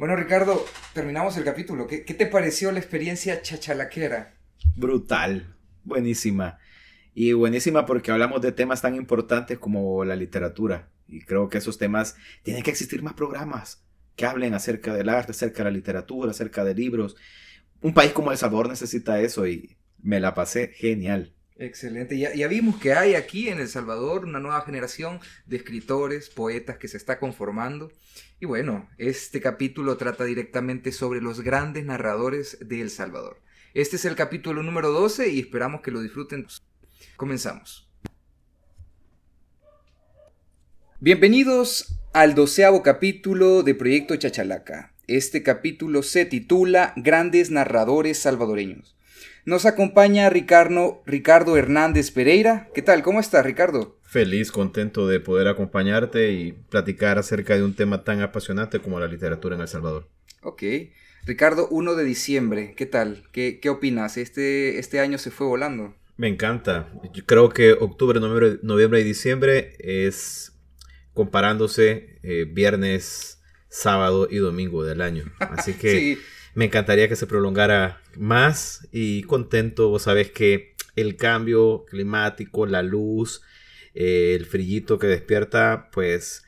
Bueno, Ricardo, terminamos el capítulo. ¿Qué, te pareció la experiencia chachalaquera? Brutal, buenísima. Y buenísima porque hablamos de temas tan importantes como la literatura. Y creo que esos temas tienen que existir más programas que hablen acerca del arte, acerca de la literatura, acerca de libros. Un país como El Salvador necesita eso y me la pasé genial. Excelente. Ya, ya, vimos que hay aquí en El Salvador una nueva generación de escritores, poetas que se está conformando. Y bueno, este capítulo trata directamente sobre los grandes narradores de El Salvador. Este es el capítulo número 12 y esperamos que lo disfruten. Comenzamos. Bienvenidos al doceavo capítulo de Proyecto Chachalaca. Este capítulo se titula Grandes Narradores Salvadoreños. Nos acompaña Ricardo, Ricardo Hernández Pereira. ¿Qué tal? ¿Cómo estás, Ricardo? Feliz, contento de poder acompañarte y platicar acerca de un tema tan apasionante como la literatura en El Salvador. Ok. Ricardo, 1 de diciembre, ¿qué tal? ¿Qué, qué opinas? Este, este año se fue volando. Me encanta. Yo creo que octubre, noviembre, noviembre y diciembre es comparándose eh, viernes, sábado y domingo del año. Así que sí. me encantaría que se prolongara más y contento. Vos sabés que el cambio climático, la luz, eh, el frillito que despierta, pues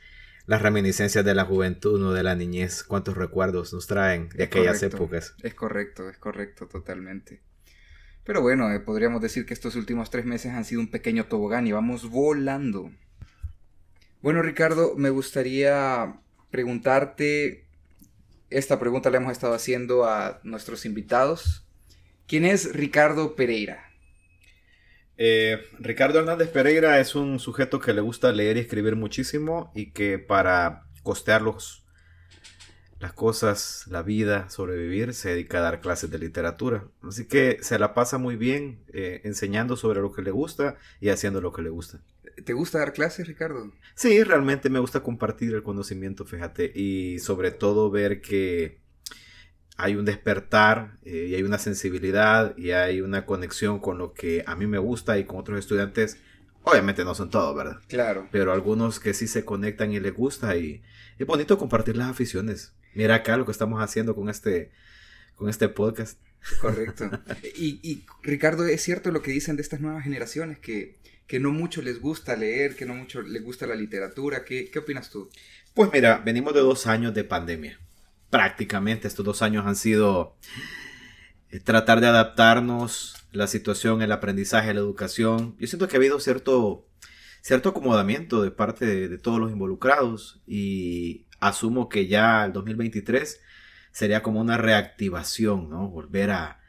las reminiscencias de la juventud, no de la niñez, cuántos recuerdos nos traen de Es aquellas correcto, épocas. Es correcto, es correcto, totalmente. Pero bueno, eh, podríamos decir que estos últimos tres meses han sido un pequeño tobogán y vamos volando. Bueno, Ricardo, me gustaría preguntarte, esta pregunta la hemos estado haciendo a nuestros invitados. ¿Quién es Ricardo Pereira? Eh, Ricardo Hernández Pereira es un sujeto que le gusta leer y escribir muchísimo y que para costear los, las cosas, la vida, sobrevivir, se dedica a dar clases de literatura. Así que se la pasa muy bien eh, enseñando sobre lo que le gusta y haciendo lo que le gusta. ¿Te gusta dar clases, Ricardo? Sí, realmente me gusta compartir el conocimiento, fíjate, y sobre todo ver que hay un despertar eh, y hay una sensibilidad y hay una conexión con lo que a mí me gusta y con otros estudiantes. Obviamente no son todos, ¿verdad? Claro. Pero algunos que sí se conectan y les gusta y es bonito compartir las aficiones. Mira acá lo que estamos haciendo con este, con este podcast. Correcto. y, y, Ricardo, es cierto lo que dicen de estas nuevas generaciones que, que no mucho les gusta leer, que no mucho les gusta la literatura. ¿Qué, qué opinas tú? Pues mira, venimos de dos años de pandemia prácticamente estos dos años han sido eh, tratar de adaptarnos la situación, el aprendizaje, la educación. Yo siento que ha habido cierto, cierto acomodamiento de parte de, de todos los involucrados y asumo que ya el 2023 sería como una reactivación, ¿no? Volver a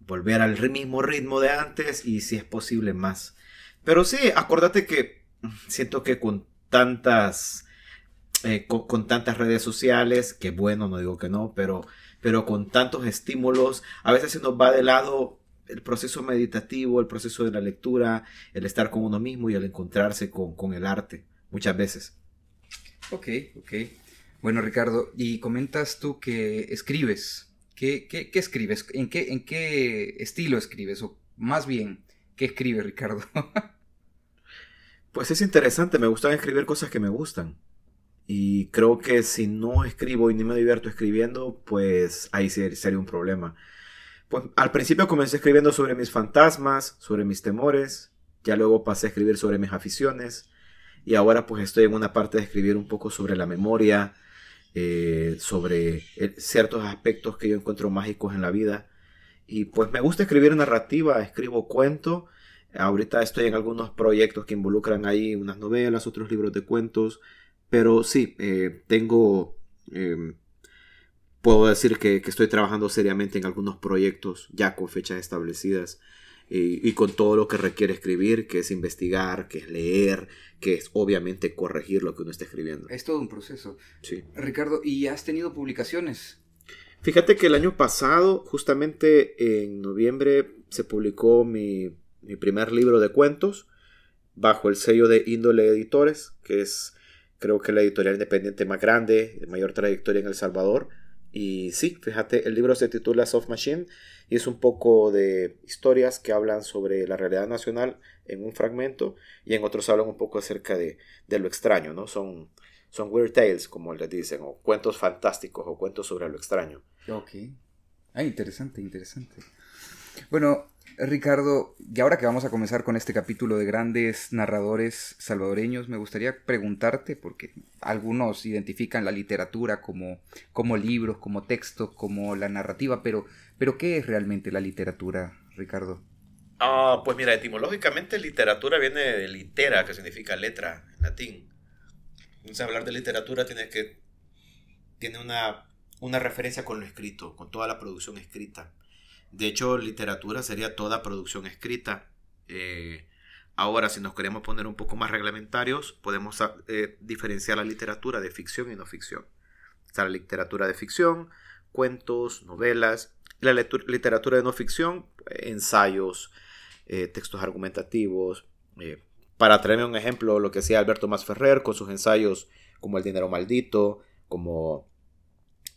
volver al mismo ritmo de antes y si es posible más. Pero sí, acordate que siento que con tantas eh, con, con, tantas redes sociales, que bueno, no digo que no, pero, pero con tantos estímulos, a veces se nos va de lado el proceso meditativo, el proceso de la lectura, el estar con uno mismo y el encontrarse con, con el arte, muchas veces. Ok, ok. Bueno, Ricardo, y comentas tú que escribes. ¿Qué, qué, qué escribes? ¿En qué, ¿En qué estilo escribes? O más bien, ¿qué escribe Ricardo? pues es interesante, me gustan escribir cosas que me gustan. Y creo que si no escribo y ni me divierto escribiendo, pues ahí sería un problema. Pues al principio comencé escribiendo sobre mis fantasmas, sobre mis temores, ya luego pasé a escribir sobre mis aficiones y ahora pues estoy en una parte de escribir un poco sobre la memoria, eh, sobre el, ciertos aspectos que yo encuentro mágicos en la vida. Y pues me gusta escribir narrativa, escribo cuento. Ahorita estoy en algunos proyectos que involucran ahí unas novelas, otros libros de cuentos. Pero sí, eh, tengo... Eh, puedo decir que, que, estoy trabajando seriamente en algunos proyectos ya con fechas establecidas y, y, con todo lo que requiere escribir, que es investigar, que es leer, que es obviamente corregir lo que uno está escribiendo. Es todo un proceso. Sí. Ricardo, ¿y has tenido publicaciones? Fíjate que el año pasado, justamente en noviembre, se publicó mi, mi primer libro de cuentos bajo el sello de Índole Editores, que es creo que la editorial independiente más grande, de mayor trayectoria en El Salvador. Y sí, fíjate, el libro se titula Soft Machine y es un poco de historias que hablan sobre la realidad nacional en un fragmento y en otros hablan un poco acerca de, de lo extraño, ¿no? Son, Son weird tales, como les dicen, o cuentos fantásticos o cuentos sobre lo extraño. Ok. Ah, interesante, interesante. Bueno, Ricardo, y ahora que vamos a comenzar con este capítulo de grandes narradores salvadoreños, me gustaría preguntarte, porque algunos identifican la literatura como, como libros, como textos, como la narrativa, pero, pero ¿qué es realmente la literatura, Ricardo? Ah, pues mira, etimológicamente literatura viene de litera, que significa letra en latín. Entonces hablar de literatura tiene que tiene una, una referencia con lo escrito, con toda la producción escrita. De hecho, literatura sería toda producción escrita. Eh, ahora, si nos queremos poner un poco más reglamentarios, podemos eh, diferenciar la literatura de ficción y no ficción. Está la literatura de ficción, cuentos, novelas. La literatura de no ficción, ensayos, eh, textos argumentativos. para traerme un ejemplo, lo que hacía Alberto Masferrer con sus ensayos como El dinero maldito, como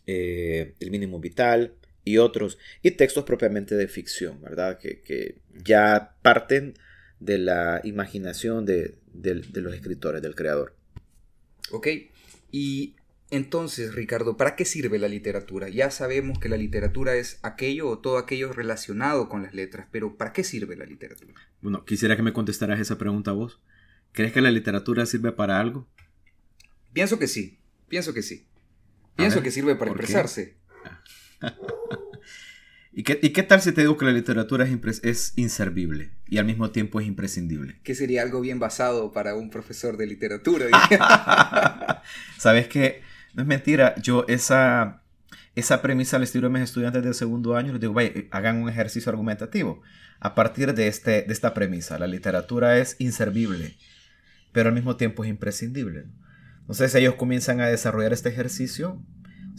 El mínimo vital, y otros, y textos propiamente de ficción, ¿verdad? Que, ya parten de la imaginación de, los escritores, del creador. Ok, y entonces, Ricardo, ¿para qué sirve la literatura? Ya sabemos que la literatura es aquello o todo aquello relacionado con las letras, pero ¿para qué sirve la literatura? Bueno, quisiera que me contestaras esa pregunta vos. ¿Crees que la literatura sirve para algo? Pienso que sí, pienso que sí. Pienso que sirve para expresarse. ¿Y qué, ¿Y qué, tal si te digo que la literatura es, es, inservible y al mismo tiempo es imprescindible? Que sería algo bien basado para un profesor de literatura. Sabes que no es mentira, yo esa, esa premisa les tiro a mis estudiantes del segundo año, les digo, vaya, hagan un ejercicio argumentativo. A partir de, este, de esta premisa, la literatura es inservible, pero al mismo tiempo es imprescindible. Entonces ellos comienzan a desarrollar este ejercicio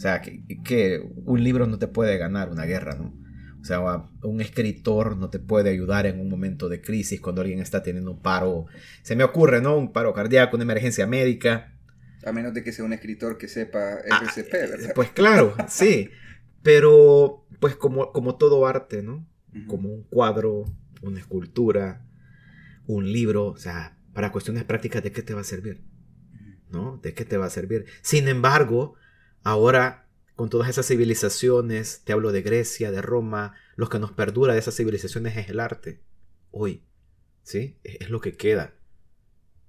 o sea, que, un libro no te puede ganar una guerra, ¿no? O sea, un escritor no te puede ayudar en un momento de crisis cuando alguien está teniendo un paro. Se me ocurre, ¿no? Un paro cardíaco, una emergencia médica. A menos de que sea un escritor que sepa ah, RCP, ¿verdad? Pues claro, sí. Pero, pues como, como todo arte, ¿no? Como un cuadro, una escultura, un libro, o sea, para cuestiones prácticas, ¿de qué te va a servir? ¿No? ¿De qué te va a servir? Sin embargo, Ahora, con todas esas civilizaciones, te hablo de Grecia, de Roma, lo que nos perdura de esas civilizaciones es el arte. Hoy, ¿sí? Es lo que queda,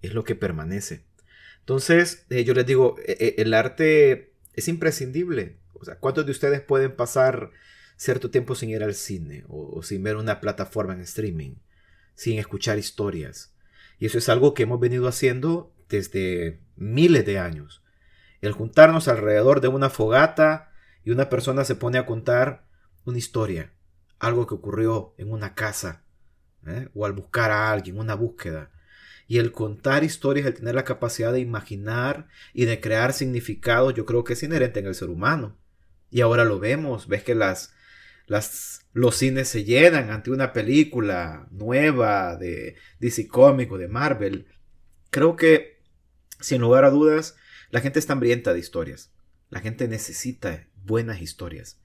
es lo que permanece. Entonces, eh, yo les digo, e, e, el arte es imprescindible. O sea, ¿cuántos de ustedes pueden pasar cierto tiempo sin ir al cine o sin ver una plataforma en streaming, sin escuchar historias? Y eso es algo que hemos venido haciendo desde miles de años el juntarnos alrededor de una fogata y una persona se pone a contar una historia, algo que ocurrió en una casa, ¿eh? o al buscar a alguien, una búsqueda. Y el contar historias, el tener la capacidad de imaginar y de crear significado, yo creo que es inherente en el ser humano. Y ahora lo vemos, ves que las, las, los cines se llenan ante una película nueva de DC Comics o de Marvel. Creo que, sin lugar a dudas, la gente está hambrienta de historias. La gente necesita buenas historias.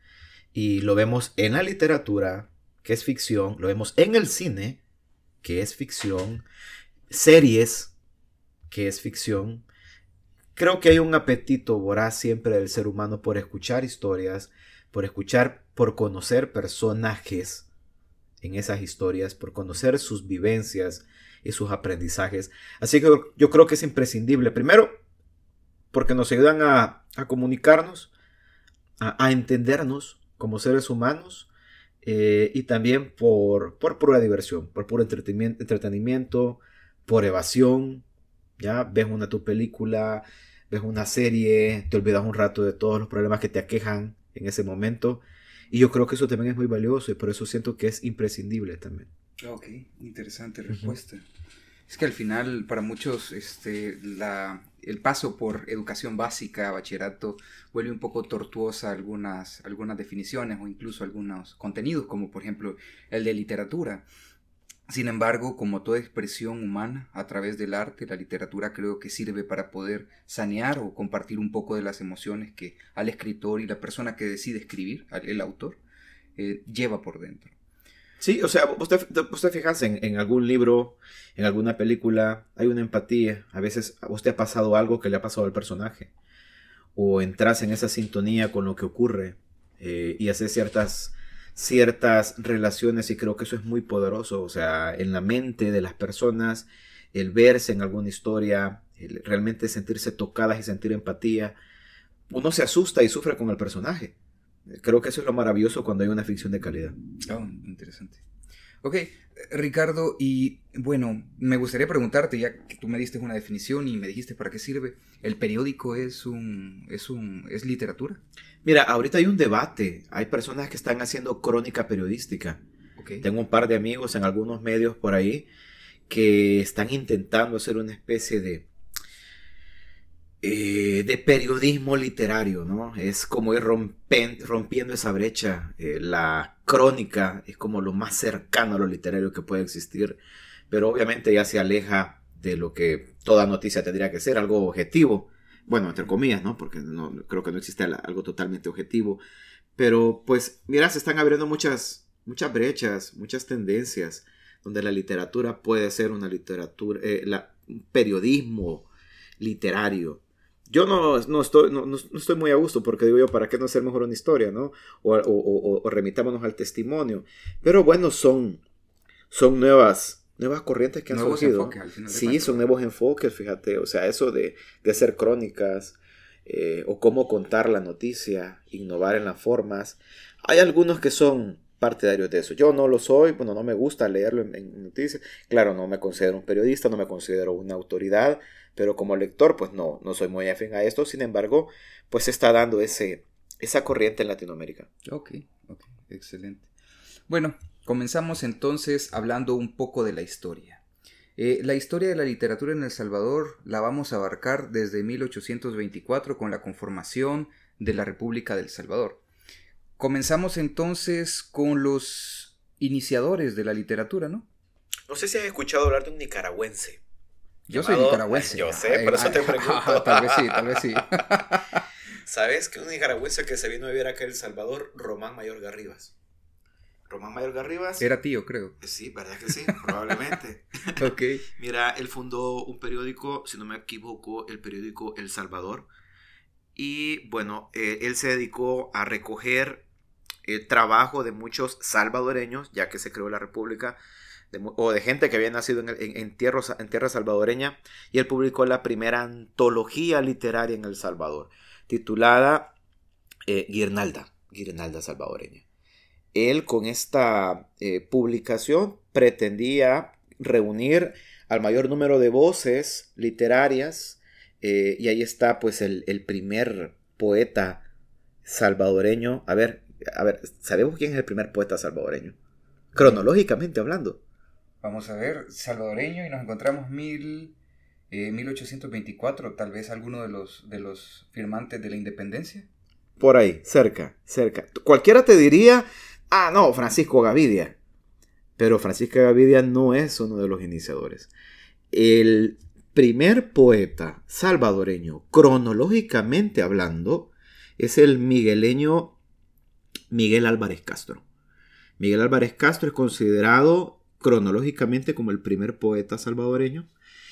Y lo vemos en la literatura, que es ficción, lo vemos en el cine, que es ficción, series, que es ficción. Creo que hay un apetito voraz siempre del ser humano por escuchar historias, por escuchar, por conocer personajes en esas historias, por conocer sus vivencias y sus aprendizajes. Así que yo creo que es imprescindible. Primero, porque nos ayudan a, comunicarnos, a, entendernos como seres humanos eh, y también por, por pura diversión, por puro entretenimiento, entretenimiento, por evasión. Ya ves una tu película, ves una serie, te olvidas un rato de todos los problemas que te aquejan en ese momento. Y yo creo que eso también es muy valioso y por eso siento que es imprescindible también. Ok, interesante respuesta. Es que al final, para muchos, este, la, el paso por educación básica, bachillerato, vuelve un poco tortuosa algunas, algunas definiciones o incluso algunos contenidos, como por ejemplo el de literatura. Sin embargo, como toda expresión humana a través del arte, la literatura creo que sirve para poder sanear o compartir un poco de las emociones que al escritor y la persona que decide escribir, el autor, eh, lleva por dentro. Sí, o sea, usted, usted fijase en, algún libro, en alguna película, hay una empatía. A veces usted ha pasado algo que le ha pasado al personaje. O entras en esa sintonía con lo que ocurre eh, y hace ciertas, ciertas relaciones y creo que eso es muy poderoso. O sea, en la mente de las personas, el verse en alguna historia, realmente sentirse tocadas y sentir empatía, uno se asusta y sufre con el personaje. Creo que eso es lo maravilloso cuando hay una ficción de calidad. Oh, interesante. Ok, Ricardo, y bueno, me gustaría preguntarte, ya que tú me diste una definición y me dijiste para qué sirve, ¿el periódico es un, es un, es literatura? Mira, ahorita hay un debate, hay personas que están haciendo crónica periodística. Okay. Tengo un par de amigos en algunos medios por ahí que están intentando hacer una especie de eh, de periodismo literario, ¿no? Es como ir rompiendo esa brecha. Eh, la crónica es como lo más cercano a lo literario que puede existir, pero obviamente ya se aleja de lo que toda noticia tendría que ser, algo objetivo. Bueno, entre comillas, ¿no? Porque no, creo que no existe algo totalmente objetivo. Pero pues, mira, se están abriendo muchas, brechas, muchas tendencias, donde la literatura puede ser una literatura, eh, un periodismo literario yo no, no, estoy, no, no, estoy muy a gusto porque digo yo, ¿para qué no hacer mejor una historia, no? O, o, o, remitámonos al testimonio. Pero bueno, son, son nuevas, nuevas corrientes que han nuevos surgido. sí, son nuevos enfoques, fíjate. O sea, eso de, de hacer crónicas eh, o cómo contar la noticia, innovar en las formas. Hay algunos que son partidarios de eso. Yo no lo soy, bueno, no me gusta leerlo en, en noticias. Claro, no me considero un periodista, no me considero una autoridad pero como lector pues no, no soy muy afín a esto, sin embargo pues se está dando ese, esa corriente en Latinoamérica. Ok, ok, excelente. Bueno, comenzamos entonces hablando un poco de la historia. Eh, la historia de la literatura en El Salvador la vamos a abarcar desde 1824 con la conformación de la República del Salvador. Comenzamos entonces con los iniciadores de la literatura, ¿no? No sé si has escuchado hablar de un nicaragüense. Yo soy nicaragüense. Yo sé, por eso te pregunto. tal vez sí, tal vez sí. ¿Sabes que un nicaragüense que se vino a vivir acá en El Salvador, Román Mayor Garribas? Román Mayor Garribas. Era tío, creo. Sí, verdad que sí, probablemente. ok. Mira, él fundó un periódico, si no me equivoco, el periódico El Salvador. Y bueno, eh, él se dedicó a recoger el trabajo de muchos salvadoreños, ya que se creó la República o de gente que había nacido en, en, tierra, en tierra salvadoreña, y él publicó la primera antología literaria en El Salvador, titulada eh, Guirnalda, Guirnalda salvadoreña. Él con esta eh, publicación pretendía reunir al mayor número de voces literarias, eh, y ahí está pues el, el primer poeta salvadoreño. A ver, a ver, ¿sabemos quién es el primer poeta salvadoreño? Cronológicamente hablando. Vamos a ver, salvadoreño y nos encontramos mil, 1824, eh, tal vez alguno de los, de los firmantes de la independencia. Por ahí, cerca, cerca. Cualquiera te diría, ah, no, Francisco Gavidia. Pero Francisco Gavidia no es uno de los iniciadores. El primer poeta salvadoreño, cronológicamente hablando, es el migueleño Miguel Álvarez Castro. Miguel Álvarez Castro es considerado cronológicamente como el primer poeta salvadoreño.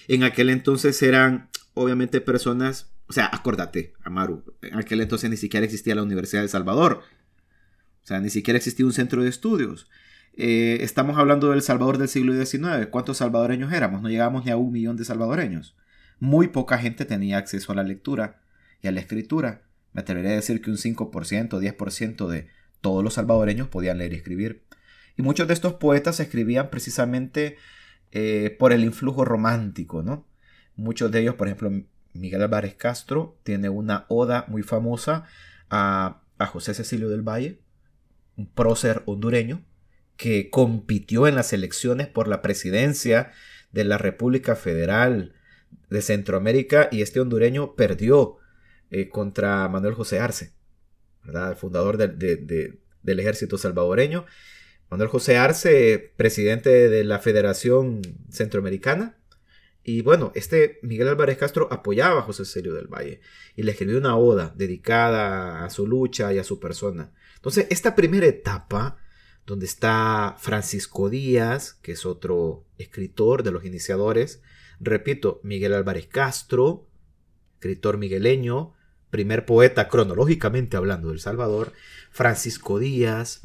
En aquel entonces eran obviamente personas, o sea, acuérdate, Amaru, en aquel entonces ni siquiera existía la Universidad de Salvador. O sea, ni siquiera existía un centro de estudios. Eh, estamos hablando del Salvador del siglo XIX. ¿Cuántos salvadoreños éramos? No llegamos ni a un millón de salvadoreños. Muy poca gente tenía acceso a la lectura y a la escritura. Me atrevería a decir que un 5% o 10% de todos los salvadoreños podían leer y escribir. Y muchos de estos poetas escribían precisamente eh, por el influjo romántico, ¿no? Muchos de ellos, por ejemplo, Miguel Álvarez Castro tiene una oda muy famosa a, José Cecilio del Valle, un prócer hondureño, que compitió en las elecciones por la presidencia de la República Federal de Centroamérica y este hondureño perdió eh, contra Manuel José Arce, ¿verdad? el fundador del ejército salvadoreño, Manuel José Arce, presidente de la Federación Centroamericana. Y bueno, este Miguel Álvarez Castro apoyaba a José Celio del Valle y le escribió una oda dedicada a su lucha y a su persona. Entonces, esta primera etapa donde está Francisco Díaz, que es otro escritor de los iniciadores, repito, Miguel Álvarez Castro, escritor migueleño, primer poeta cronológicamente hablando del Salvador, Francisco Díaz,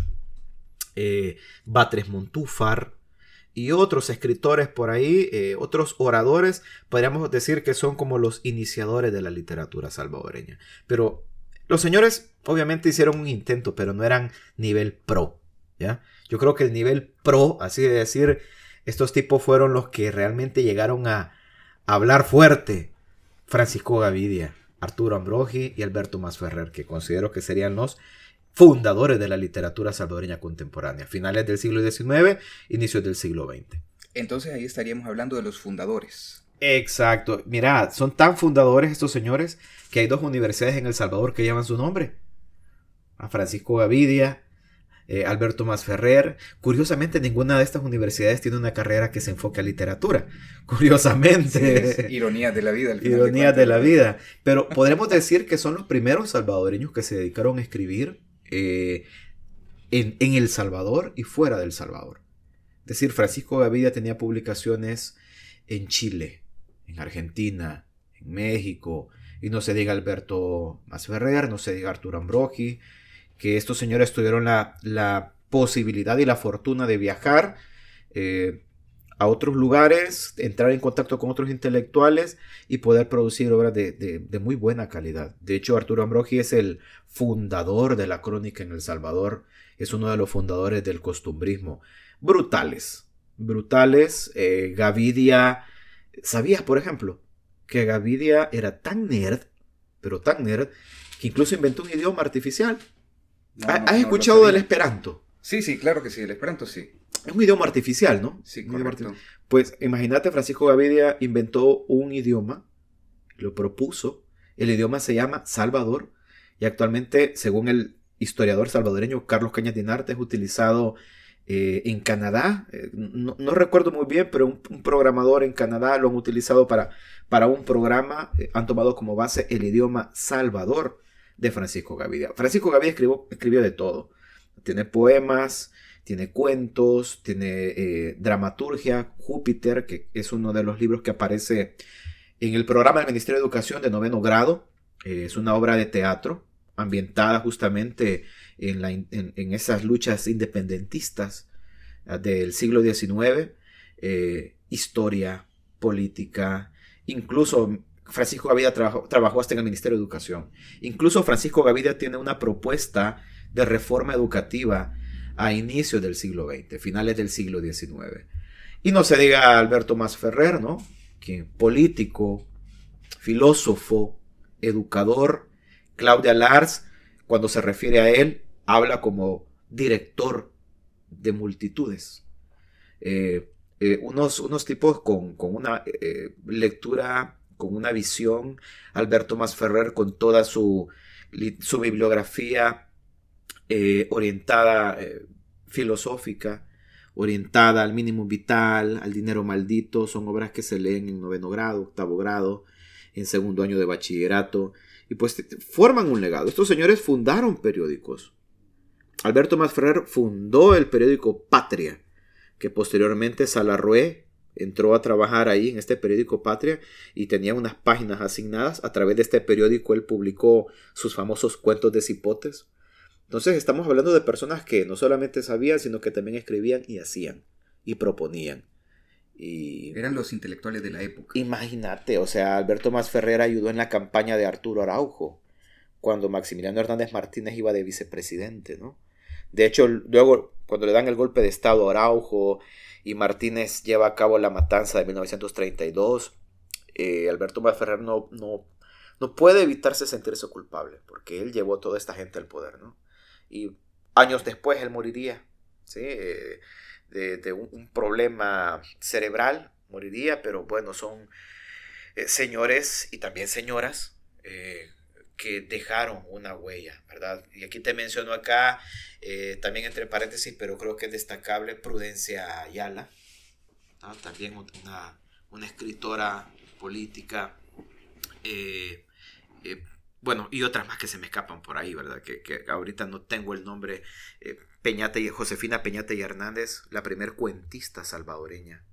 eh, Batres Montúfar, y otros escritores por ahí, eh, otros oradores, podríamos decir que son como los iniciadores de la literatura salvadoreña. Pero los señores obviamente hicieron un intento, pero no eran nivel pro. ¿ya? Yo creo que el nivel pro, así de decir, estos tipos fueron los que realmente llegaron a hablar fuerte. Francisco Gavidia, Arturo Ambrogi y Alberto Masferrer, que considero que serían los fundadores de la literatura salvadoreña contemporánea, finales del siglo XIX, inicios del siglo XX. Entonces ahí estaríamos hablando de los fundadores. Exacto. Mira, son tan fundadores estos señores que hay dos universidades en El Salvador que llevan su nombre. A Francisco Gavidia, eh, Alberto Masferrer. Curiosamente, ninguna de estas universidades tiene una carrera que se enfoque a literatura. Curiosamente. ironía de la vida. Ironía de, de la vida. Pero podremos decir que son los primeros salvadoreños que se dedicaron a escribir eh, en, El Salvador y fuera del Salvador. Es decir, Francisco Gavidia tenía publicaciones en Chile, en Argentina, en México, y no se diga Alberto Masferrer, no se diga Arturo Ambrogi, que estos señores tuvieron la, posibilidad y la fortuna de viajar eh, a otros lugares, entrar en contacto con otros intelectuales y poder producir obras de, muy buena calidad. De hecho, Arturo Ambrogi es el fundador de la crónica en El Salvador, es uno de los fundadores del costumbrismo. Brutales, brutales. Eh, Gavidia, ¿sabías, por ejemplo, que Gavidia era tan nerd, pero tan nerd, que incluso inventó un idioma artificial? ¿Has escuchado del esperanto? Sí, sí, claro que sí, el esperanto sí. Es un idioma artificial, ¿no? Sí, correcto. Pues imagínate, Francisco Gavidia inventó un idioma, lo propuso. El idioma se llama Salvador y actualmente, según el historiador salvadoreño Carlos Cañas Dinarte, es utilizado eh, en Canadá. Eh, no, recuerdo muy bien, pero un, programador en Canadá lo han utilizado para, para un programa. Eh, han tomado como base el idioma Salvador de Francisco Gavidia. Francisco Gavidia escribió, escribió de todo. Tiene poemas, tiene cuentos, tiene eh, dramaturgia, Júpiter, que es uno de los libros que aparece en el programa del Ministerio de Educación de noveno grado. Eh, es una obra de teatro ambientada justamente en, esas luchas independentistas ah, del siglo XIX, eh, historia, política, incluso Francisco Gavidia trabajó, trabajó, hasta en el Ministerio de Educación. Incluso Francisco Gavidia tiene una propuesta de reforma educativa a inicios del siglo XX, finales del siglo XIX. Y no se diga Alberto Masferrer, ¿no? Que político, filósofo, educador, Claudia Lars, cuando se refiere a él, habla como director de multitudes. Eh, eh, unos, unos, tipos con, una eh, lectura, con una visión, Alberto Masferrer con toda su, su bibliografía eh, orientada, eh, filosófica, orientada al mínimo vital, al dinero maldito, son obras que se leen en noveno grado, octavo grado, en segundo año de bachillerato, y pues forman un legado. Estos señores fundaron periódicos. Alberto Masferrer fundó el periódico Patria, que posteriormente Salarrué entró a trabajar ahí en este periódico Patria y tenía unas páginas asignadas. A través de este periódico él publicó sus famosos cuentos de cipotes, entonces estamos hablando de personas que no solamente sabían, sino que también escribían y hacían y proponían. Y eran los intelectuales de la época. Imagínate, o sea, Alberto Masferrer ayudó en la campaña de Arturo Araujo, cuando Maximiliano Hernández Martínez iba de vicepresidente, ¿no? De hecho, luego, cuando le dan el golpe de Estado a Araujo y Martínez lleva a cabo la matanza de 1932, eh, Alberto Masferrer no, no, no puede evitarse sentirse culpable, porque él llevó a toda esta gente al poder, ¿no? Y años después él moriría, ¿sí? Eh, de, un, problema cerebral, moriría, pero bueno, son eh, señores y también señoras eh, que dejaron una huella, ¿verdad? Y aquí te menciono acá, también entre paréntesis, pero creo que es destacable Prudencia Ayala, también una, una, escritora política bueno, y otras más que se me escapan por ahí, ¿verdad? Que, ahorita no tengo el nombre eh, Peñate y Josefina Peñate y Hernández, la primer cuentista salvadoreña.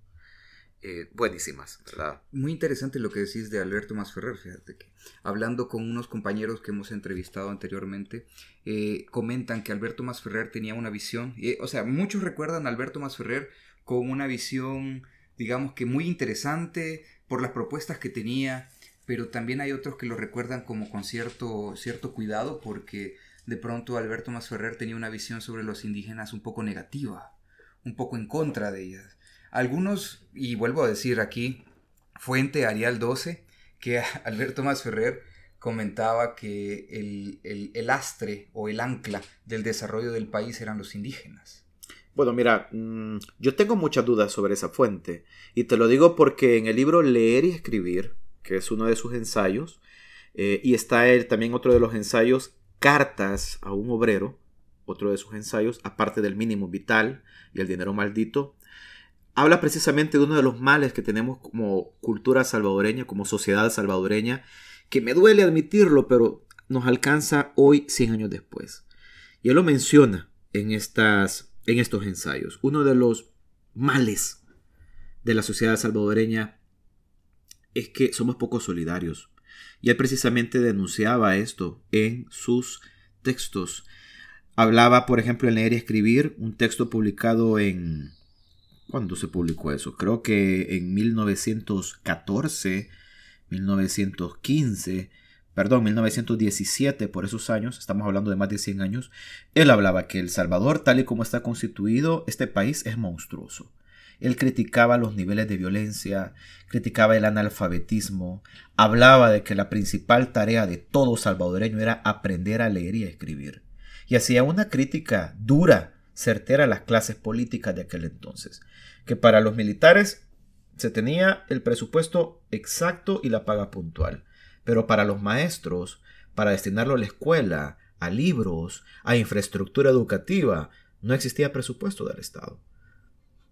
Eh, buenísimas. Muy interesante lo que decís de Alberto Masferrer, fíjate que hablando con unos compañeros que hemos entrevistado anteriormente, eh, comentan que Alberto Masferrer tenía una visión, o sea, muchos recuerdan a Alberto Masferrer con una visión, digamos que muy interesante por las propuestas que tenía, pero también hay otros que lo recuerdan como con cierto, cierto cuidado porque de pronto Alberto Masferrer tenía una visión sobre los indígenas un poco negativa, un poco en contra de ellas. Algunos, y vuelvo a decir aquí, fuente Arial 12, que Alberto Masferrer comentaba que el, el, astre o el ancla del desarrollo del país eran los indígenas. Bueno, mira, mm, yo tengo muchas dudas sobre esa fuente, y te lo digo porque en el libro Leer y Escribir, que es uno de sus ensayos, eh, y está él, también otro de los ensayos, Cartas a un obrero, otro de sus ensayos, aparte del mínimo vital y el dinero maldito, habla precisamente de uno de los males que tenemos como cultura salvadoreña, como sociedad salvadoreña, que me duele admitirlo, pero nos alcanza hoy 100 años después. Y él lo menciona en, estas, en estos ensayos. Uno de los males de la sociedad salvadoreña es que somos poco solidarios. Y él precisamente denunciaba esto en sus textos. Hablaba, por ejemplo, en leer y escribir, un texto publicado en... ¿Cuándo se publicó eso? Creo que en 1914, 1915, perdón, 1917, por esos años, estamos hablando de más de 100 años, él hablaba que El Salvador, tal y como está constituido, este país es monstruoso. Él criticaba los niveles de violencia, criticaba el analfabetismo, hablaba de que la principal tarea de todo salvadoreño era aprender a leer y a escribir. Y hacía una crítica dura, certera a las clases políticas de aquel entonces, que para los militares se tenía el presupuesto exacto y la paga puntual, pero para los maestros, para destinarlo a la escuela, a libros, a infraestructura educativa, no existía presupuesto del Estado.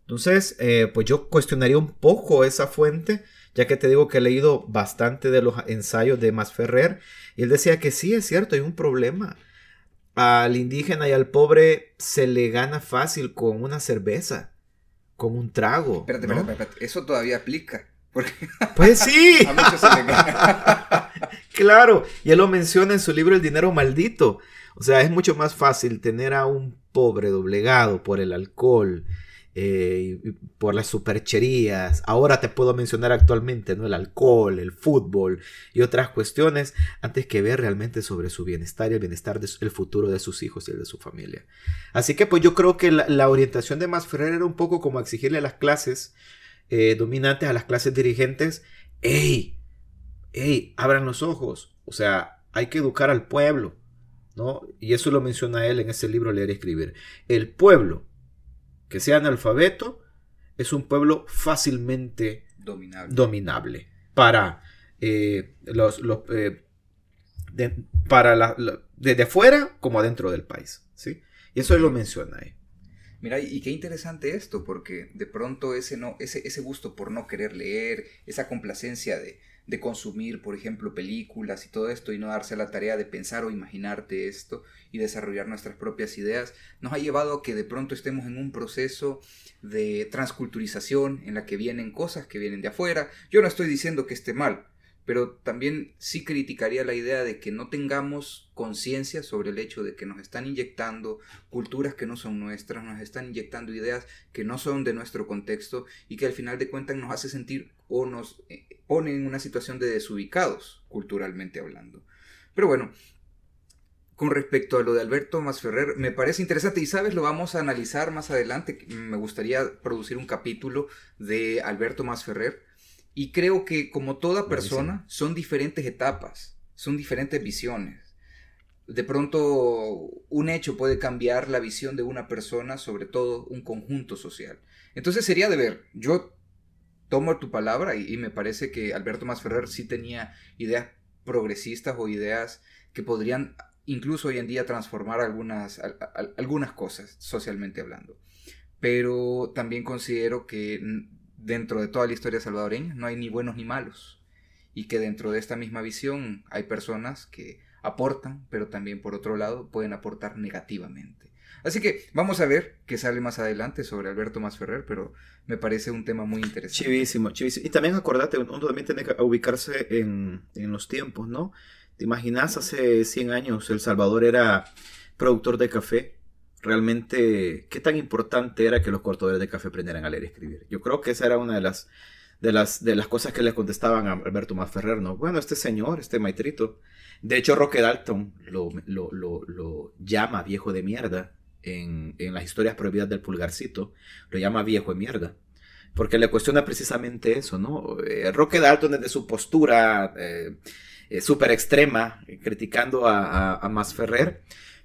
Entonces, eh, pues yo cuestionaría un poco esa fuente, ya que te digo que he leído bastante de los ensayos de Masferrer, y él decía que sí, es cierto, hay un problema. Al indígena y al pobre se le gana fácil con una cerveza, con un trago. Espérate, espérate, espérate, eso todavía aplica. Pues sí. A muchos se le gana. claro, y él lo menciona en su libro El dinero maldito. O sea, es mucho más fácil tener a un pobre doblegado por el alcohol, eh, por las supercherías. Ahora te puedo mencionar actualmente ¿no? el alcohol, el fútbol y otras cuestiones antes que ver realmente sobre su bienestar y el bienestar del futuro de sus hijos y el de su familia. Así que pues yo creo que la, orientación de Masferrer era un poco como exigirle a las clases eh, dominantes, a las clases dirigentes, ¡Ey! ¡Ey! Abran los ojos. O sea, hay que educar al pueblo. ¿no? Y eso lo menciona él en ese libro Leer y Escribir. El pueblo que sea analfabeto, es un pueblo fácilmente dominable, para eh, los, eh, para la, desde fuera como adentro del país. ¿sí? Y eso él lo menciona ahí. Mira, y qué interesante esto, porque de pronto ese, no, ese, ese gusto por no querer leer, esa complacencia de, de consumir, por ejemplo, películas y todo esto y no darse la tarea de pensar o imaginarte esto y desarrollar nuestras propias ideas, nos ha llevado a que de pronto estemos en un proceso de transculturización en la que vienen cosas que vienen de afuera. Yo no estoy diciendo que esté mal, pero también sí criticaría la idea de que no tengamos conciencia sobre el hecho de que nos están inyectando culturas que no son nuestras, nos están inyectando ideas que no son de nuestro contexto y que al final de cuentas nos hace sentir o nos eh, pone en una situación de desubicados culturalmente hablando. Pero bueno, con respecto a lo de Alberto Masferrer, me parece interesante y sabes, lo vamos a analizar más adelante. Me gustaría producir un capítulo de Alberto Masferrer y creo que como toda persona son diferentes etapas, son diferentes visiones. De pronto un hecho puede cambiar la visión de una persona, sobre todo un conjunto social. Entonces sería de ver, yo tomo tu palabra y, me parece que Alberto Masferrer sí tenía ideas progresistas o ideas que podrían incluso hoy en día transformar algunas, algunas cosas socialmente hablando. Pero también considero que dentro de toda la historia salvadoreña no hay ni buenos ni malos y que dentro de esta misma visión hay personas que aportan, pero también por otro lado pueden aportar negativamente. Así que vamos a ver qué sale más adelante sobre Alberto Masferrer, pero me parece un tema muy interesante. Chivísimo, chivísimo. Y también acordate, uno también tiene que ubicarse en, en los tiempos, ¿no? ¿Te imaginas hace 100 años El Salvador era productor de café? Realmente, ¿qué tan importante era que los cortadores de café aprendieran a leer y escribir? Yo creo que esa era una de las, de las, de las cosas que le contestaban a Alberto Masferrer, ¿no? Bueno, este señor, este maitrito. De hecho, Roque Dalton lo, lo, lo, lo llama viejo de mierda en, en, las historias prohibidas del pulgarcito. Lo llama viejo de mierda. Porque le cuestiona precisamente eso, ¿no? Eh, Roque Dalton desde su postura eh, eh, súper extrema, criticando a, a, a Masferrer,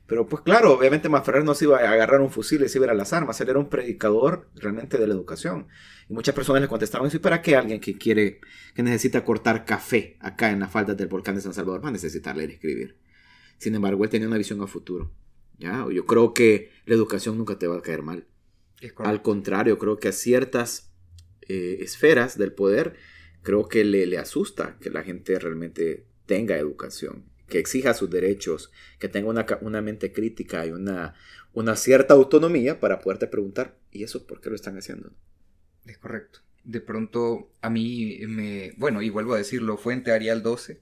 pero pues claro, obviamente Masferrer no se iba a agarrar un fusil y se iba a las armas. Él era un predicador realmente de la educación. Y muchas personas le contestaban. ¿Y para qué alguien que quiere, que necesita cortar café acá en las faldas del volcán de San Salvador va a necesitar leer y escribir? Sin embargo, él tenía una visión a futuro. ¿Ya? Yo creo que la educación nunca te va a caer mal. Al contrario, creo que a ciertas eh, esferas del poder, creo que le, le asusta que la gente realmente tenga educación que exija sus derechos, que tenga una, una mente crítica y una, una, cierta autonomía para poderte preguntar, ¿y eso por qué lo están haciendo? Es correcto. De pronto a mí me, bueno, y vuelvo a decirlo, fuente Arial 12,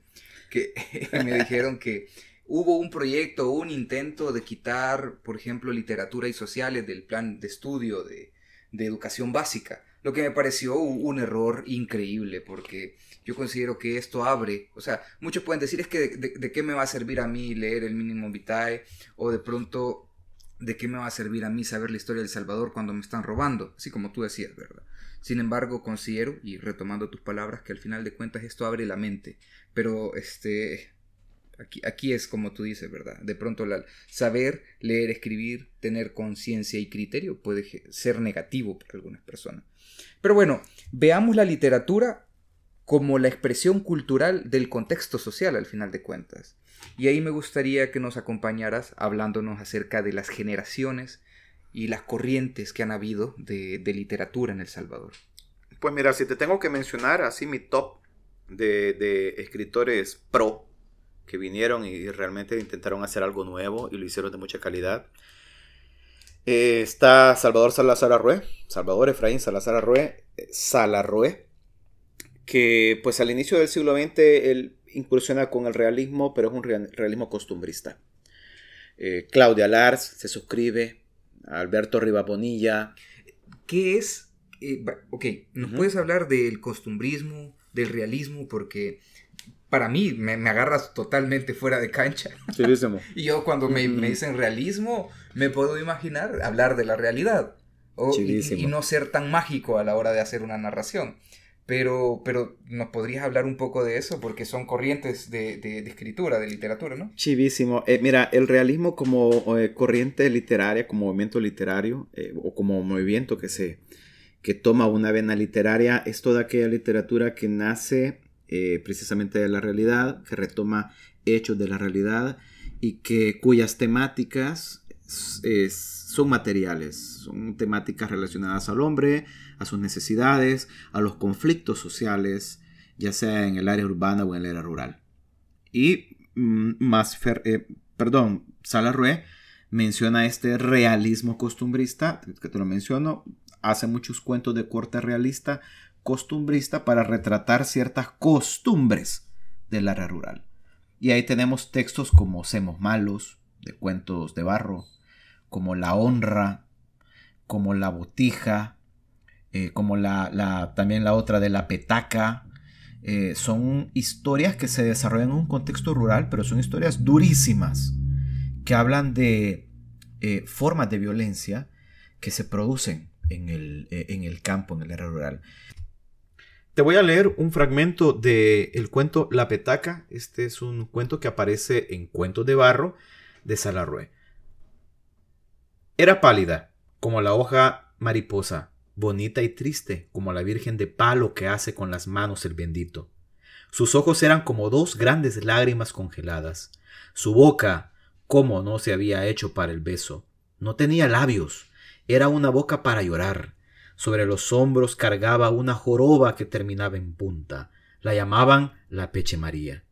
que me dijeron que hubo un proyecto, un intento de quitar, por ejemplo, literatura y sociales del plan de estudio de, educación básica, lo que me pareció un error increíble porque yo considero que esto abre, o sea, muchos pueden decir es que de, qué me va a servir a mí leer el mínimo vitae o de pronto de qué me va a servir a mí saber la historia del Salvador cuando me están robando, así como tú decías, ¿verdad? Sin embargo, considero, y retomando tus palabras, que al final de cuentas esto abre la mente, pero este, aquí, es como tú dices, ¿verdad? De pronto saber, leer, escribir, tener conciencia y criterio puede ser negativo para algunas personas. Pero bueno, veamos la literatura como la expresión cultural del contexto social al final de cuentas. Y ahí me gustaría que nos acompañaras hablándonos acerca de las generaciones y las corrientes que han habido de, de literatura en El Salvador. Pues mira, si te tengo que mencionar así mi top de, de escritores pro que vinieron y realmente intentaron hacer algo nuevo y lo hicieron de mucha calidad. Eh, está Salvador Salazar Arrué, Salvador Efraín Salazar Arrué, Salarrué, que pues al inicio del siglo XX él incursiona con el realismo, pero es un realismo costumbrista. Eh, Claudia Lars se suscribe, Alberto Rivabonilla. ¿Qué es? Eh, ok, ¿nos uh -huh. puedes hablar del costumbrismo, del realismo? Porque para mí me, me agarras totalmente fuera de cancha. Sí, y yo cuando me, me, dicen realismo, me puedo imaginar hablar de la realidad. O, y, y, no ser tan mágico a la hora de hacer una narración. Pero, pero nos podrías hablar un poco de eso, porque son corrientes de, de, de escritura, de literatura, ¿no? Chivísimo. Eh, mira, el realismo como eh, corriente literaria, como movimiento literario, eh, o como movimiento que se que toma una vena literaria, es toda aquella literatura que nace eh, precisamente de la realidad, que retoma hechos de la realidad y que cuyas temáticas son materiales, son temáticas relacionadas al hombre, a sus necesidades, a los conflictos sociales, ya sea en el área urbana o en el área rural. Y mm, más, eh, perdón, menciona este realismo costumbrista, que te lo menciono, hace muchos cuentos de corte realista, costumbrista, para retratar ciertas costumbres del área rural. Y ahí tenemos textos como Semos Malos, de cuentos de barro, como La Honra, como La Botija, eh, como la, también la otra de La Petaca. Eh, son historias que se desarrollan en un contexto rural, pero son historias durísimas, que hablan de eh, formas de violencia que se producen en el, en el campo, en el área rural. Te voy a leer un fragmento del el cuento La Petaca. Este es un cuento que aparece en Cuentos de Barro de Salarrué. Era pálida, como la hoja mariposa, bonita y triste, como la Virgen de Palo que hace con las manos el bendito. Sus ojos eran como dos grandes lágrimas congeladas. Su boca, como no se había hecho para el beso, no tenía labios, era una boca para llorar. Sobre los hombros cargaba una joroba que terminaba en punta. La llamaban la Peche María.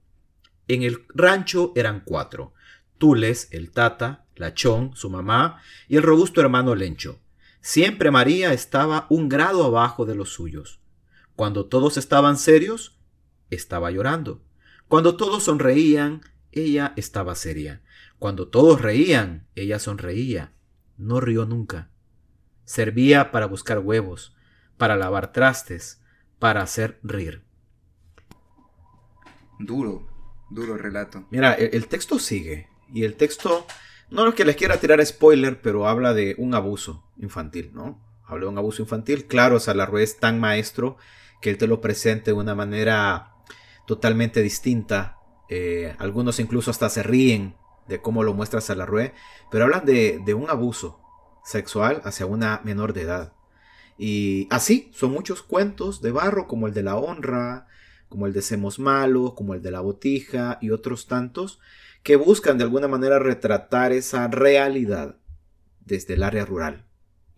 En el rancho eran cuatro. Tules, el Tata, Lachón, su mamá, y el robusto hermano Lencho. Siempre María estaba un grado abajo de los suyos. Cuando todos estaban serios, estaba llorando. Cuando todos sonreían, ella estaba seria. Cuando todos reían, ella sonreía. No rió nunca. Servía para buscar huevos, para lavar trastes, para hacer rir. Duro, duro relato. Mira, el, texto sigue. Y el texto, no es que les quiera tirar spoiler, pero habla de un abuso infantil, ¿no? Habla de un abuso infantil. Claro, Salarrué es tan maestro que él te lo presente de una manera totalmente distinta. Eh, algunos incluso hasta se ríen de cómo lo muestra Salarrué, pero hablan de, de un abuso sexual hacia una menor de edad. Y así son muchos cuentos de barro como el de la honra, como el de Semos Malos, como el de la botija y otros tantos que buscan de alguna manera retratar esa realidad desde el área rural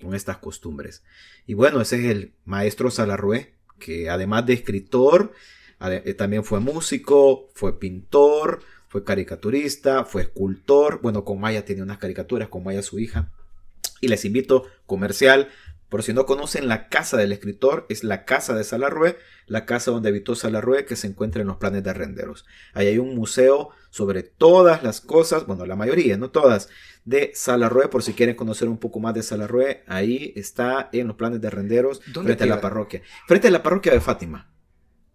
con estas costumbres. Y bueno, ese es el maestro Salarrué, que además de escritor, eh, también fue músico, fue pintor, fue caricaturista, fue escultor. Bueno, con Maya tiene unas caricaturas, con Maya su hija. Y les invito, comercial, por si no conocen, la casa del escritor es la casa de Salarrué, la casa donde habitó Salarrué, que se encuentra en los planes de renderos. Ahí hay un museo sobre todas las cosas, bueno, la mayoría, no todas, de Salarrué, por si quieren conocer un poco más de Salarrué, ahí está en los planes de renderos, frente a la parroquia. Frente a la parroquia de Fátima.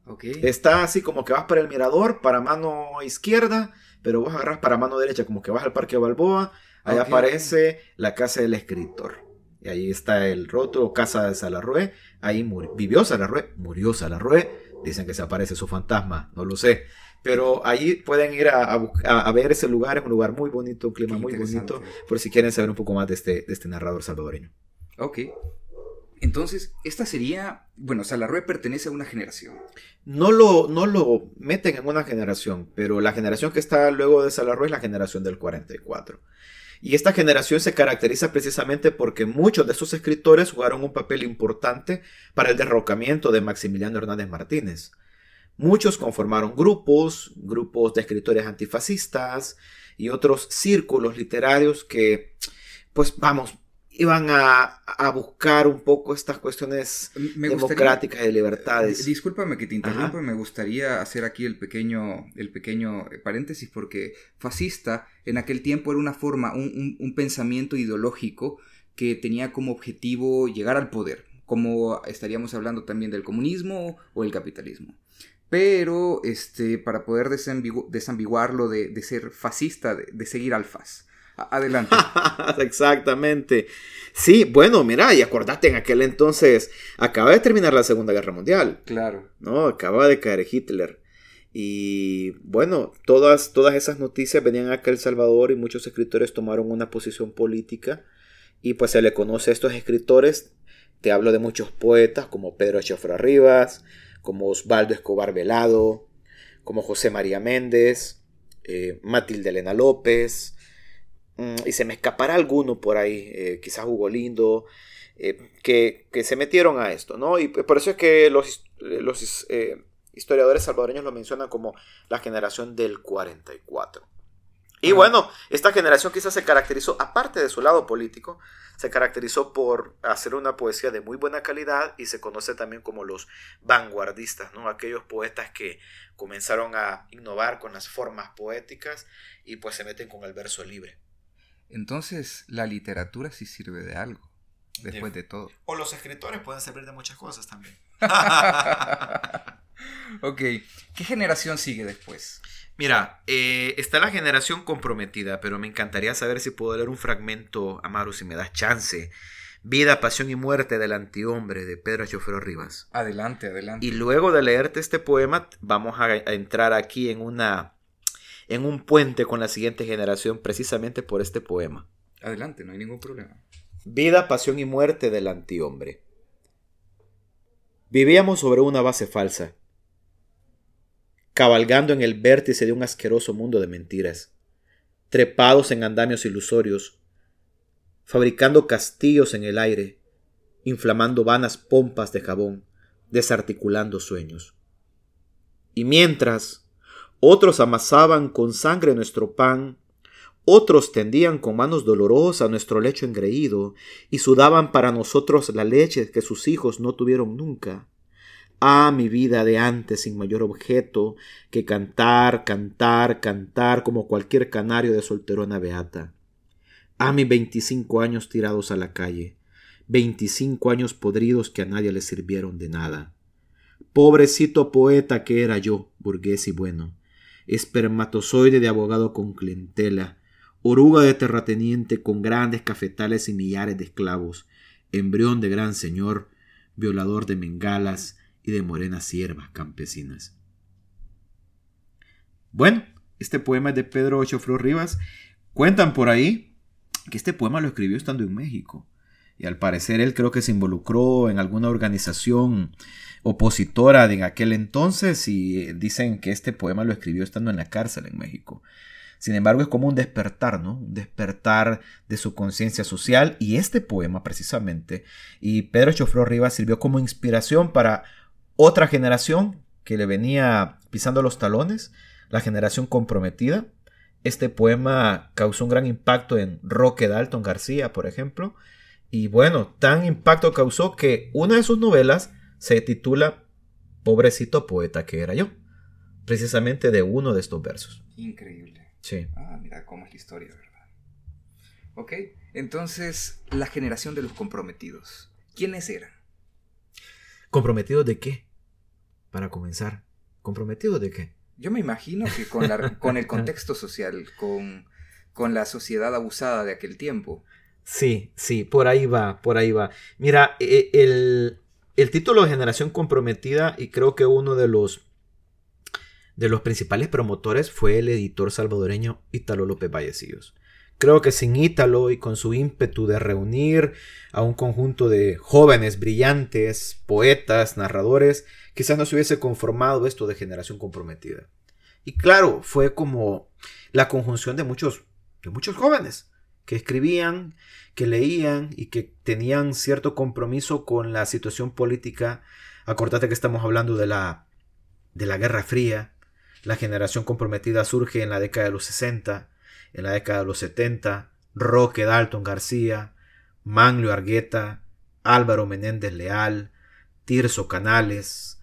Okay. Está así como que vas para el mirador, para mano izquierda, pero vos agarras para mano derecha, como que vas al Parque Balboa, ahí aparece la casa del escritor. Y ahí está el rótulo, Casa de Salarrué. Ahí vivió Salarrué, murió Salarrué. Dicen que se aparece su fantasma, no lo sé. Pero ahí pueden ir a, ver ese lugar, es un lugar muy bonito, un clima muy bonito, por si quieren saber un poco más de este, de este narrador salvadoreño. Ok. Entonces, esta sería, bueno, Salarrué pertenece a una generación. No lo, no lo meten en una generación, pero la generación que está luego de Salarrué es la generación del 44. Y esta generación se caracteriza precisamente porque muchos de esos escritores jugaron un papel importante para el derrocamiento de Maximiliano Hernández Martínez. Muchos conformaron grupos, grupos de escritores antifascistas y otros círculos literarios que, pues vamos, iban a, buscar un poco estas cuestiones democráticas y de libertades. Discúlpame que te interrumpa, me gustaría hacer aquí el pequeño, el pequeño eh, paréntesis porque fascista en aquel tiempo era una forma, un, un pensamiento ideológico que tenía como objetivo llegar al poder, como estaríamos hablando también del comunismo o el capitalismo. Pero este, para poder desambiguarlo de, de ser fascista, de, de seguir al FAS. Adelante. Exactamente. Sí, bueno, mira, y acordate, en aquel entonces acaba de terminar la Segunda Guerra Mundial. Claro. No, acaba de caer Hitler. Y bueno, todas, todas esas noticias venían acá a El Salvador y muchos escritores tomaron una posición política. Y pues se le conoce a estos escritores. Te hablo de muchos poetas como Pedro Chofra Rivas, como Osvaldo Escobar Velado, como José María Méndez, eh, Matilde Elena López, y se me escapará alguno por ahí, eh, quizás Hugo Lindo, eh, que, se metieron a esto, ¿no? Y por eso es que los, los eh, historiadores salvadoreños lo mencionan como la generación del 44. Y bueno, esta generación quizás se caracterizó, aparte de su lado político, se caracterizó por hacer una poesía de muy buena calidad y se conoce también como los vanguardistas, ¿no? Aquellos poetas que comenzaron a innovar con las formas poéticas y pues se meten con el verso libre. Entonces, la literatura sí sirve de algo, después de, todo. O los escritores pueden servir de muchas cosas también. ok, ¿qué generación sigue después? Mira, eh, está la generación comprometida, pero me encantaría saber si puedo leer un fragmento, Amaru, si me das chance. Vida, pasión y muerte del antihombre de Pedro Chofero Rivas. Adelante, adelante. Y luego de leerte este poema, vamos a entrar aquí en una en un puente con la siguiente generación precisamente por este poema. Adelante, no hay ningún problema. Vida, pasión y muerte del antihombre. Vivíamos sobre una base falsa, cabalgando en el vértice de un asqueroso mundo de mentiras, trepados en andamios ilusorios, fabricando castillos en el aire, inflamando vanas pompas de jabón, desarticulando sueños. Y mientras otros amasaban con sangre nuestro pan, Otros tendían con manos dolorosas nuestro lecho engreído y sudaban para nosotros la leche que sus hijos no tuvieron nunca. Ah, mi vida de antes sin mayor objeto que cantar, cantar, cantar como cualquier canario de solterona beata. Ah, mis veinticinco años tirados a la calle, veinticinco años podridos que a nadie le sirvieron de nada. Pobrecito poeta que era yo, burgués y bueno, espermatozoide de abogado con clientela, oruga de terrateniente con grandes cafetales y millares de esclavos, embrión de gran señor, violador de mengalas, y de morenas siervas campesinas. Bueno, este poema es de Pedro Ochofro Rivas. Cuentan por ahí que este poema lo escribió estando en México. Y al parecer él creo que se involucró en alguna organización opositora de aquel entonces y dicen que este poema lo escribió estando en la cárcel en México. Sin embargo, es como un despertar, ¿no? Un despertar de su conciencia social y este poema precisamente y Pedro Chofró Rivas sirvió como inspiración para otra generación que le venía pisando los talones, la generación comprometida. Este poema causó un gran impacto en Roque Dalton García, por ejemplo. Y bueno, tan impacto causó que una de sus novelas se titula Pobrecito poeta que era yo. Precisamente de uno de estos versos. Increíble. Sí. Ah, mira cómo es la historia, ¿verdad? Ok, entonces la generación de los comprometidos. ¿Quiénes eran? ¿Comprometidos de qué? Para comenzar. ¿Comprometidos de qué? Yo me imagino que con, la, con el contexto social, con, con la sociedad abusada de aquel tiempo. Sí, sí, por ahí va, por ahí va. Mira, e, el, el título de Generación Comprometida y creo que uno de los de los principales promotores fue el editor salvadoreño Ítalo López Vallecillos. Creo que sin Ítalo y con su ímpetu de reunir a un conjunto de jóvenes brillantes, poetas, narradores, quizás no se hubiese conformado esto de generación comprometida. Y claro, fue como la conjunción de muchos, de muchos jóvenes que escribían, que leían y que tenían cierto compromiso con la situación política. Acordate que estamos hablando de la, de la Guerra Fría. La generación comprometida surge en la década de los 60 en la década de los 70, Roque Dalton García, Manlio Argueta, Álvaro Menéndez Leal, Tirso Canales,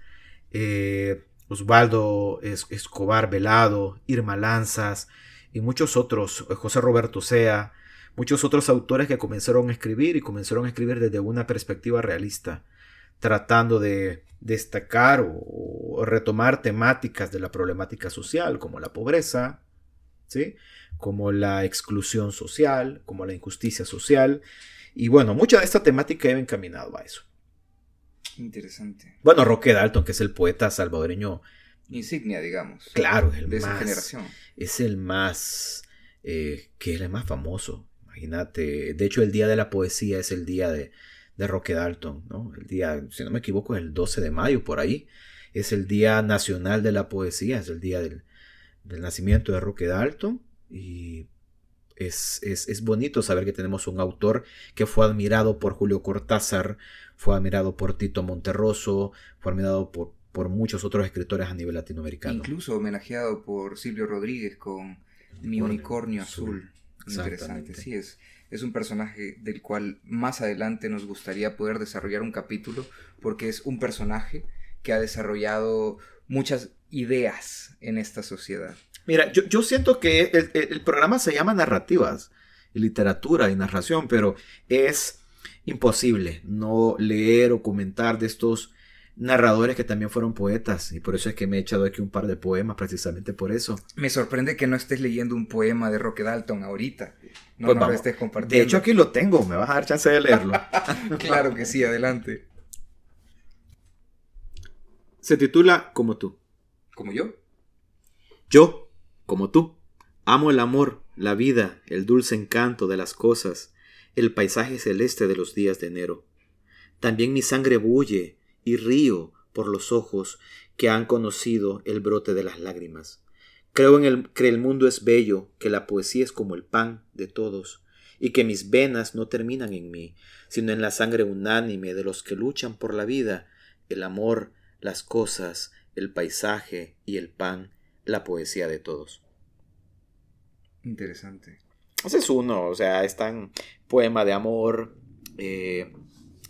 eh, Osvaldo Escobar Velado, Irma Lanzas y muchos otros, eh, José Roberto Sea, muchos otros autores que comenzaron a escribir y comenzaron a escribir desde una perspectiva realista, tratando de destacar o retomar temáticas de la problemática social como la pobreza, ¿sí? como la exclusión social, como la injusticia social. Y bueno, mucha de esta temática iba encaminado a eso. Interesante. Bueno, Roque Dalton, que es el poeta salvadoreño. Insignia, digamos. Claro, el de más, esa generación. Es el más. Eh, que es el más famoso. Imagínate. De hecho, el día de la poesía es el día de, de Roque Dalton, ¿no? El día, si no me equivoco, es el 12 de mayo, por ahí. Es el Día Nacional de la Poesía, es el día del, del nacimiento de Roque Dalton. Y es, es, bonito saber que tenemos un autor que fue admirado por Julio Cortázar, fue admirado por Tito Monterroso, fue admirado por, por muchos otros escritores a nivel latinoamericano. Incluso homenajeado por Silvio Rodríguez con Mi Unicornio Azul. Interesante, sí, es, es un personaje del cual más adelante nos gustaría poder desarrollar un capítulo porque es un personaje que ha desarrollado muchas ideas en esta sociedad. Mira, yo, siento que el, programa se llama narrativas, literatura y narración, pero es imposible no leer o comentar de estos narradores que también fueron poetas y por eso es que me he echado aquí un par de poemas precisamente por eso. Me sorprende que no estés leyendo un poema de Roque Dalton ahorita. No, pues estés compartiendo. De hecho aquí lo tengo, me vas a dar chance de leerlo. claro que sí, adelante. Se titula Como tú. ¿Como yo? Yo, como tú. Amo el amor, la vida, el dulce encanto de las cosas, el paisaje celeste de los días de enero. También mi sangre bulle y río por los ojos que han conocido el brote de las lágrimas. Creo en el, que el mundo es bello, que la poesía es como el pan de todos, y que mis venas no terminan en mí, sino en la sangre unánime de los que luchan por la vida, el amor, las cosas, el paisaje y el pan la poesía de todos. Interesante. Ese es uno, o sea, están poema de amor, eh,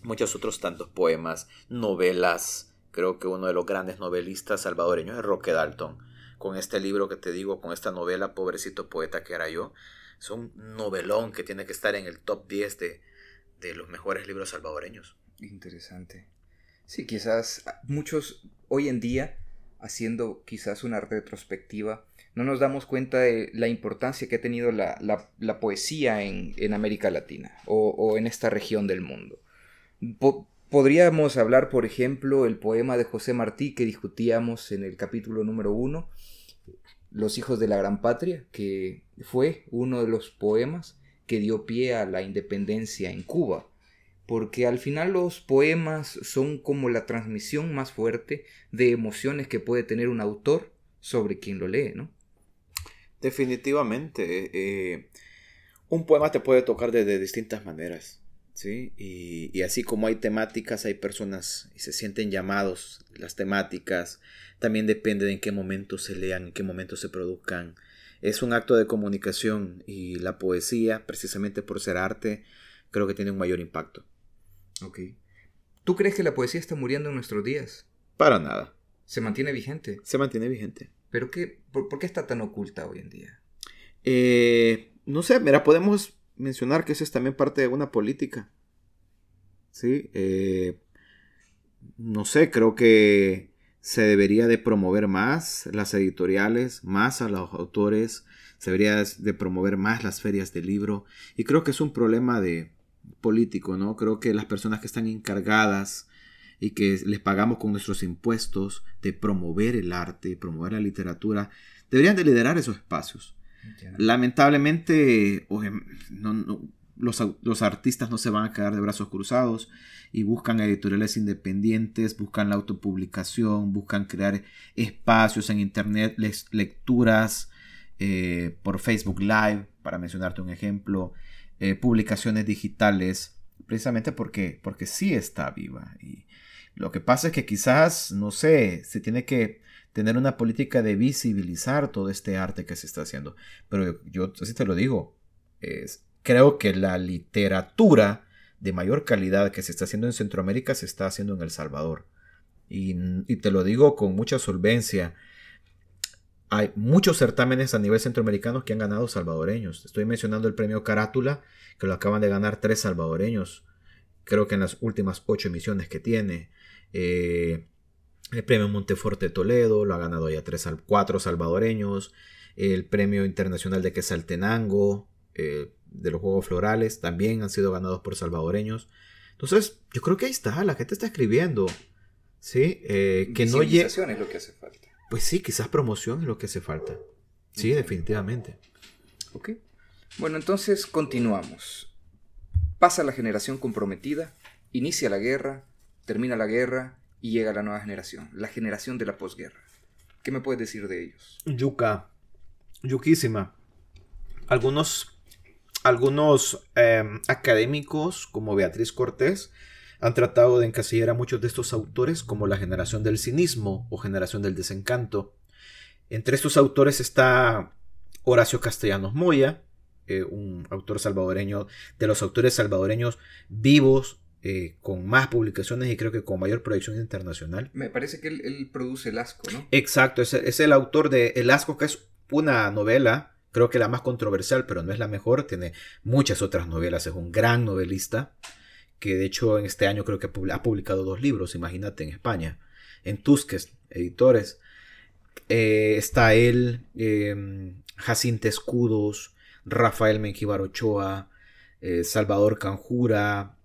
muchos otros tantos poemas, novelas. Creo que uno de los grandes novelistas salvadoreños es Roque Dalton. Con este libro que te digo, con esta novela, Pobrecito Poeta que era yo, es un novelón que tiene que estar en el top 10 de, de los mejores libros salvadoreños. Interesante. Sí, quizás muchos hoy en día, haciendo quizás una retrospectiva, no nos damos cuenta de la importancia que ha tenido la, poesía en, América Latina o, en esta región del mundo. Podríamos hablar, por ejemplo, el poema de José Martí que discutíamos en el capítulo número uno, Los hijos de la gran patria, que fue uno de los poemas que dio pie a la independencia en Cuba porque al final los poemas son como la transmisión más fuerte de emociones que puede tener un autor sobre quien lo lee, ¿no? Definitivamente. Eh, un poema te puede tocar de, distintas maneras. ¿Sí? Y, así como hay temáticas, hay personas y se sienten llamados las temáticas. También depende de en qué momento se lean, en qué momento se produzcan. Es un acto de comunicación y la poesía, precisamente por ser arte, creo que tiene un mayor impacto. Ok. ¿Tú crees que la poesía está muriendo en nuestros días? Para nada. ¿Se mantiene vigente? Se mantiene vigente. ¿Pero qué, por, qué está tan oculta hoy en día? Eh, no sé, mira, podemos mencionar que eso es también parte de una política. ¿Sí? Eh, no sé, creo que se debería de promover más las editoriales, más a los autores, se debería de promover más las ferias de libro. Y creo que es un problema de político, ¿no? Creo que las personas que están encargadas y que les pagamos con nuestros impuestos de promover el arte, promover la literatura, deberían de liderar esos espacios. Lamentablemente, los, los, artistas no se van a quedar de brazos cruzados y buscan editoriales independientes, buscan la autopublicación, buscan crear espacios en internet, lecturas eh, por Facebook Live, para mencionarte un ejemplo, eh, publicaciones digitales, precisamente porque, porque sí está viva. Y lo que pasa es que quizás, no sé, se tiene que tener una política de visibilizar todo este arte que se está haciendo. Pero yo, así te lo digo, es, creo que la literatura de mayor calidad que se está haciendo en Centroamérica se está haciendo en El Salvador. Y, y te lo digo con mucha solvencia hay muchos certámenes a nivel centroamericano que han ganado salvadoreños. Estoy mencionando el premio Carátula, que lo acaban de ganar tres salvadoreños, creo que en las últimas ocho emisiones que tiene. Eh, el premio Monteforte Toledo lo ha ganado ya tres, cuatro salvadoreños. El premio internacional de Quesaltenango, eh, de los Juegos Florales, también han sido ganados por salvadoreños. Entonces, yo creo que ahí está, la gente está escribiendo. ¿Sí? Eh, que no es lo que hace falta. Pues sí, quizás promoción es lo que hace falta. Sí, definitivamente. Ok. Bueno, entonces continuamos. Pasa la generación comprometida, inicia la guerra, termina la guerra y llega la nueva generación, la generación de la posguerra. ¿Qué me puedes decir de ellos? Yuca, yuquísima. Algunos, algunos em, académicos como Beatriz Cortés han tratado de encasillar a muchos de estos autores como la generación del cinismo o generación del desencanto. Entre estos autores está Horacio Castellanos Moya, eh, un autor salvadoreño, de los autores salvadoreños vivos, eh, con más publicaciones y creo que con mayor proyección internacional. Me parece que él, produce El Asco, ¿no? Exacto, es, es, el autor de El Asco, que es una novela, creo que la más controversial, pero no es la mejor, tiene muchas otras novelas, es un gran novelista que de hecho en este año creo que ha publicado dos libros, imagínate, en España, en Tusques, editores. Eh, está él, eh, Jacinto Escudos, Rafael Menjivar Ochoa, eh, Salvador Canjura,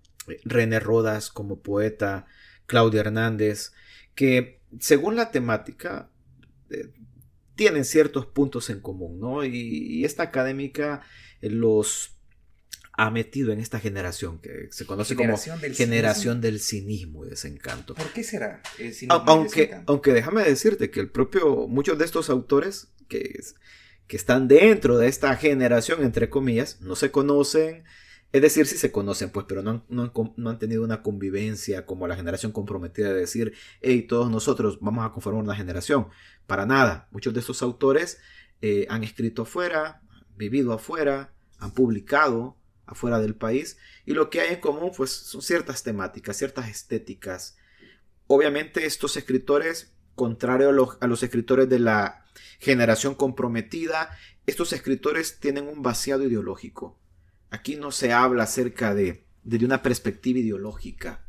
René Rodas como poeta, Claudia Hernández, que según la temática tienen ciertos puntos en común, ¿no? y esta académica los ha metido en esta generación que se conoce como generación del cinismo y desencanto. ¿Por qué será el cinismo aunque, aunque déjame decirte que el propio, muchos de estos autores que, que están dentro de esta generación, entre comillas, no se conocen, es decir, sí se conocen, pues, pero no han, han, tenido una convivencia como la generación comprometida de decir, hey, todos nosotros vamos a conformar una generación. Para nada. Muchos de estos autores eh, han escrito afuera, vivido afuera, han publicado afuera del país y lo que hay en común pues son ciertas temáticas, ciertas estéticas. Obviamente estos escritores, contrario a los escritores de la generación comprometida, estos escritores tienen un vaciado ideológico. Aquí no se habla acerca de, de una perspectiva ideológica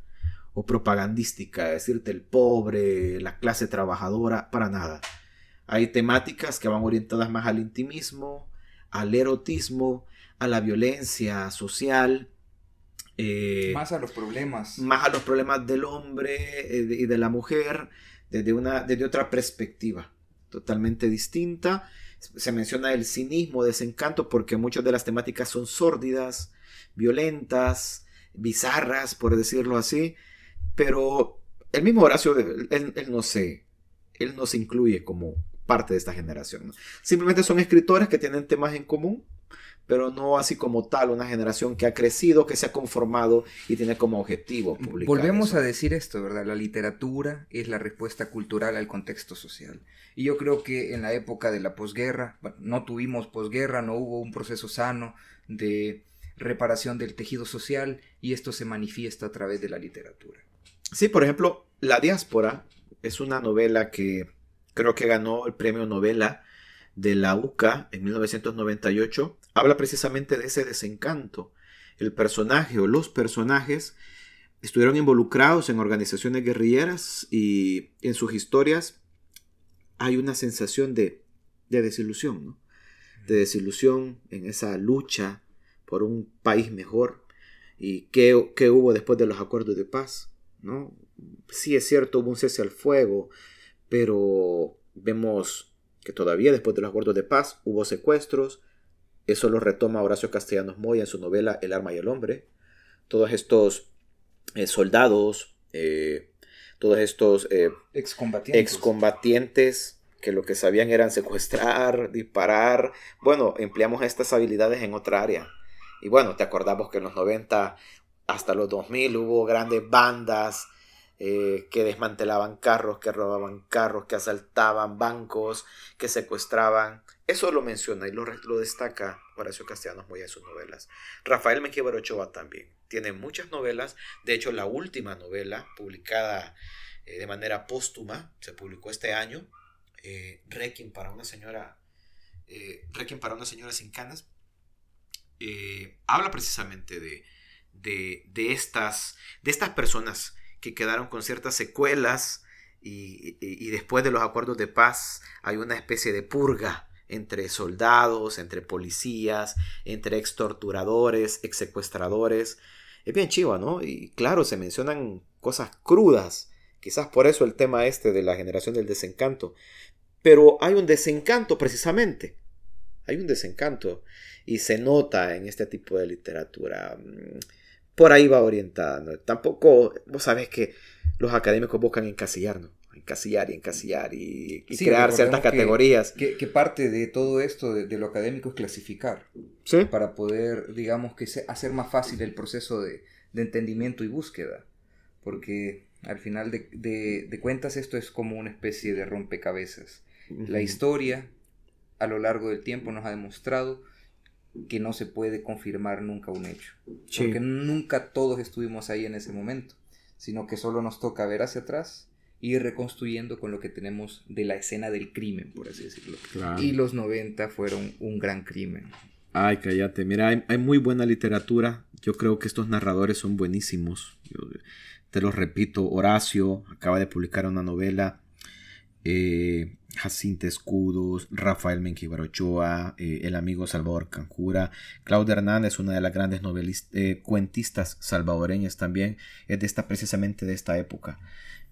o propagandística, decirte el pobre, la clase trabajadora, para nada. Hay temáticas que van orientadas más al intimismo, al erotismo, a la violencia social. Eh, más a los problemas. Más a los problemas del hombre eh, y de la mujer desde, una, desde otra perspectiva totalmente distinta. Se menciona el cinismo, desencanto, porque muchas de las temáticas son sórdidas, violentas, bizarras, por decirlo así. Pero el mismo Horacio, él, no se, él no se incluye como parte de esta generación. Simplemente son escritores que tienen temas en común, pero no así como tal una generación que ha crecido, que se ha conformado y tiene como objetivo publicar. Volvemos a decir esto, ¿verdad? La literatura es la respuesta cultural al contexto social. Y yo creo que en la época de la posguerra, no tuvimos posguerra, no hubo un proceso sano de reparación del tejido social y esto se manifiesta a través de la literatura. Sí, por ejemplo, La diáspora es una novela que creo que ganó el premio novela de la UCA en 1998 habla precisamente de ese desencanto. El personaje o los personajes estuvieron involucrados en organizaciones guerrilleras y en sus historias hay una sensación de, desilusión, ¿no? de desilusión en esa lucha por un país mejor y qué, hubo después de los acuerdos de paz. ¿no? Sí es cierto, hubo un cese al fuego, pero vemos que todavía después de los acuerdos de paz hubo secuestros, eso lo retoma Horacio Castellanos Moya en su novela El arma y el hombre. Todos estos eh, soldados, eh, todos estos eh, excombatientes. que lo que sabían eran secuestrar, disparar. Bueno, empleamos estas habilidades en otra área. Y bueno, te acordamos que en los 90 hasta los 2000 hubo grandes bandas que desmantelaban carros, que robaban carros, que asaltaban bancos, que secuestraban. Eso lo menciona y lo, destaca Horacio Castellanos muy en sus novelas. Rafael Mengíbar Ochoa también. Tiene muchas novelas. De hecho, la última novela publicada eh, de manera póstuma se publicó este año. Eh, Requiem para una señora. Eh, Requiem para una señora sin canas. Eh, habla precisamente de, de, estas, de estas personas que quedaron con ciertas secuelas y, después de los acuerdos de paz hay una especie de purga entre soldados, entre policías, entre ex torturadores, ex secuestradores. Es bien chiva, ¿no? Y claro, se mencionan cosas crudas. Quizás por eso el tema este de la generación del desencanto. Pero hay un desencanto precisamente. Hay un desencanto. Y se nota en este tipo de literatura. Por ahí va orientada. Tampoco, vos sabés que los académicos buscan encasillarnos encasillar y encasillar y, crear ciertas categorías. Que, parte de todo esto, de, lo académico, es clasificar. Para poder, digamos, que hacer más fácil el proceso de, entendimiento y búsqueda. Porque al final de, cuentas esto es como una especie de rompecabezas. La historia a lo largo del tiempo nos ha demostrado que no se puede confirmar nunca un hecho. Porque nunca todos estuvimos ahí en ese momento, sino que solo nos toca ver hacia atrás ir reconstruyendo con lo que tenemos de la escena del crimen, por así decirlo. Y los 90 fueron un gran crimen. Ay, cállate. Mira, hay, muy buena literatura. Yo creo que estos narradores son buenísimos. te lo repito, Horacio acaba de publicar una novela. Eh, Jacinta Escudos, Rafael Menquibarochoa, eh, el amigo Salvador Canjura, Claudia Hernández, una de las grandes novelistas, eh, cuentistas salvadoreñas también, es de esta, precisamente de esta época.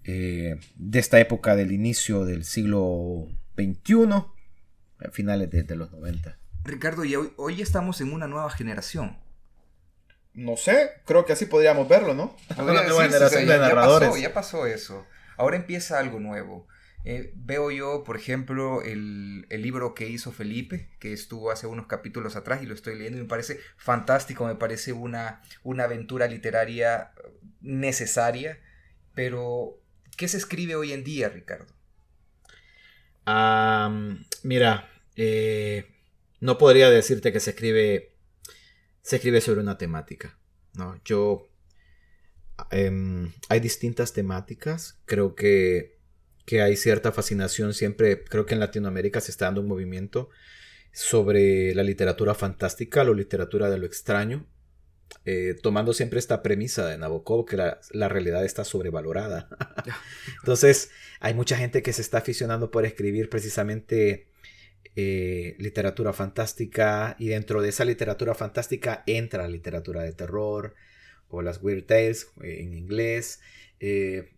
Eh, de esta época del inicio del siglo XXI, a finales de, los 90. Ricardo, y hoy, estamos en una nueva generación. No sé, creo que así podríamos verlo, ¿no? Una nueva generación de narradores. Ya pasó, eso. Ahora empieza algo nuevo. Eh, veo yo, por ejemplo, el, el, libro que hizo Felipe, que estuvo hace unos capítulos atrás y lo estoy leyendo y me parece fantástico, me parece una, una aventura literaria necesaria, pero ¿Qué se escribe hoy en día, Ricardo? mira, eh, no podría decirte que se escribe se escribe sobre una temática. ¿no? Yo. Em, hay distintas temáticas. Creo que, que hay cierta fascinación siempre. Creo que en Latinoamérica se está dando un movimiento sobre la literatura fantástica, la literatura de lo extraño, eh, tomando siempre esta premisa de Nabokov, que la, la realidad está sobrevalorada. Entonces, hay mucha gente que se está aficionando por escribir precisamente eh, literatura fantástica y dentro de esa literatura fantástica entra la literatura de terror o las weird tales eh, en inglés,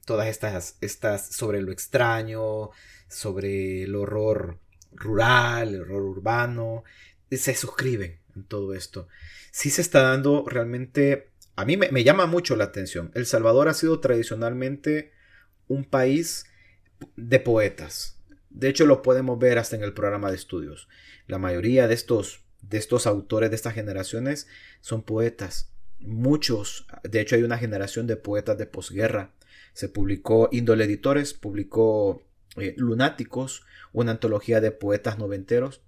todas estas, estas sobre lo extraño, sobre el horror rural, el horror urbano, se suscriben en todo esto. Sí se está dando realmente, a mí me, llama mucho la atención. El Salvador ha sido tradicionalmente un país de poetas. De hecho, lo podemos ver hasta en el programa de estudios. La mayoría de estos, de estos autores de estas generaciones son poetas. Muchos, de hecho, hay una generación de poetas de posguerra. Se publicó, Índole Editores publicó eh, Lunáticos, una antología de poetas noventeros.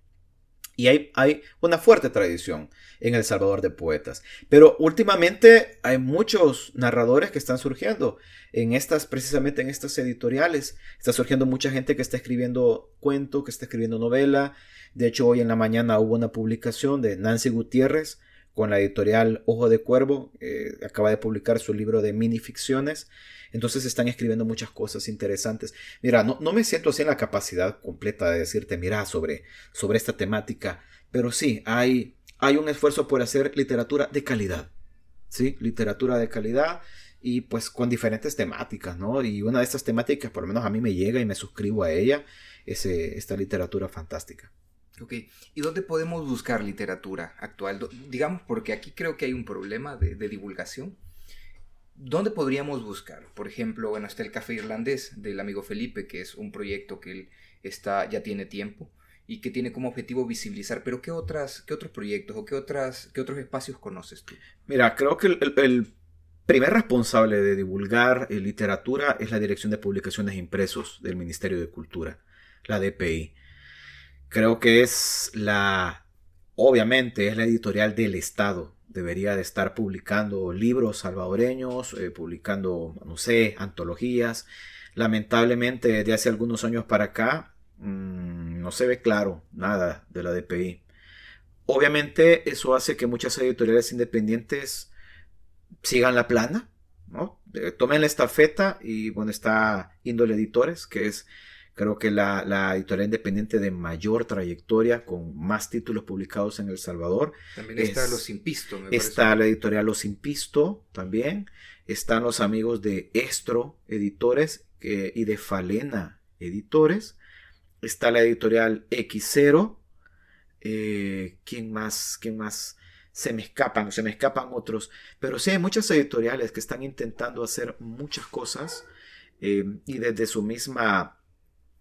Y hay, hay, una fuerte tradición en El Salvador de poetas. Pero últimamente hay muchos narradores que están surgiendo en estas, precisamente en estas editoriales. Está surgiendo mucha gente que está escribiendo cuento, que está escribiendo novela. De hecho, hoy en la mañana hubo una publicación de Nancy Gutiérrez con la editorial Ojo de Cuervo. Eh, acaba de publicar su libro de minificciones. Entonces están escribiendo muchas cosas interesantes. Mira, no, no me siento así en la capacidad completa de decirte, mira, sobre, sobre esta temática, pero sí, hay, hay un esfuerzo por hacer literatura de calidad. ¿Sí? Literatura de calidad y pues con diferentes temáticas, ¿no? Y una de estas temáticas, por lo menos a mí me llega y me suscribo a ella, es eh, esta literatura fantástica. Ok, ¿y dónde podemos buscar literatura actual? Digamos, porque aquí creo que hay un problema de, de divulgación ¿Dónde podríamos buscar? Por ejemplo, bueno, está el Café Irlandés del amigo Felipe, que es un proyecto que él está, ya tiene tiempo y que tiene como objetivo visibilizar, pero ¿qué, otras, qué otros proyectos o qué, otras, qué otros espacios conoces tú? Mira, creo que el, primer responsable de divulgar eh, literatura es la Dirección de Publicaciones e Impresos del Ministerio de Cultura, la DPI. Creo que es la, obviamente, es la editorial del Estado debería de estar publicando libros salvadoreños, eh, publicando, no sé, antologías. Lamentablemente, de hace algunos años para acá, mm, no se ve claro nada de la DPI. Obviamente, eso hace que muchas editoriales independientes sigan la plana, ¿no? Eh, tomen la estafeta y bueno, está Índole Editores, que es Creo que la, la, editorial independiente de mayor trayectoria, con más títulos publicados en El Salvador. También está Los Impisto. Me está la editorial Los Impisto también. Están los amigos de Estro Editores y de Falena Editores. Está la editorial X0. Eh, ¿Quién más? ¿Quién más? Se me escapan, se me escapan otros. Pero sí hay muchas editoriales que están intentando hacer muchas cosas. Eh, y desde su misma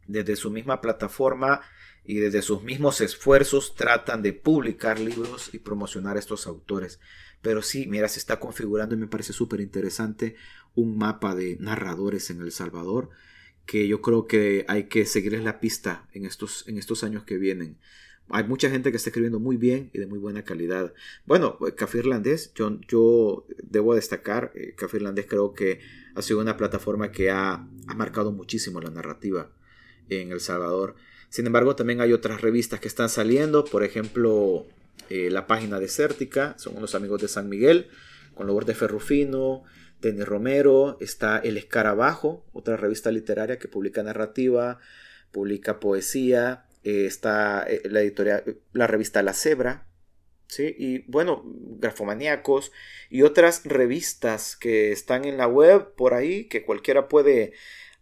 desde su misma plataforma y desde sus mismos esfuerzos tratan de publicar libros y promocionar a estos autores. Pero sí, mira, se está configurando y me parece súper interesante un mapa de narradores en El Salvador que yo creo que hay que seguirles la pista en estos, en estos años que vienen. Hay mucha gente que está escribiendo muy bien y de muy buena calidad. Bueno, eh, Café Irlandés, yo, yo debo destacar, eh, Café Irlandés creo que ha sido una plataforma que ha, ha marcado muchísimo la narrativa en El Salvador. Sin embargo, también hay otras revistas que están saliendo, por ejemplo, eh, la página desértica, son unos amigos de San Miguel, con de Ferrufino, Denis Romero, está El Escarabajo, otra revista literaria que publica narrativa, publica poesía, eh, está eh, la editorial, la revista La Cebra, ¿sí? y bueno, Grafomaníacos y otras revistas que están en la web por ahí que cualquiera puede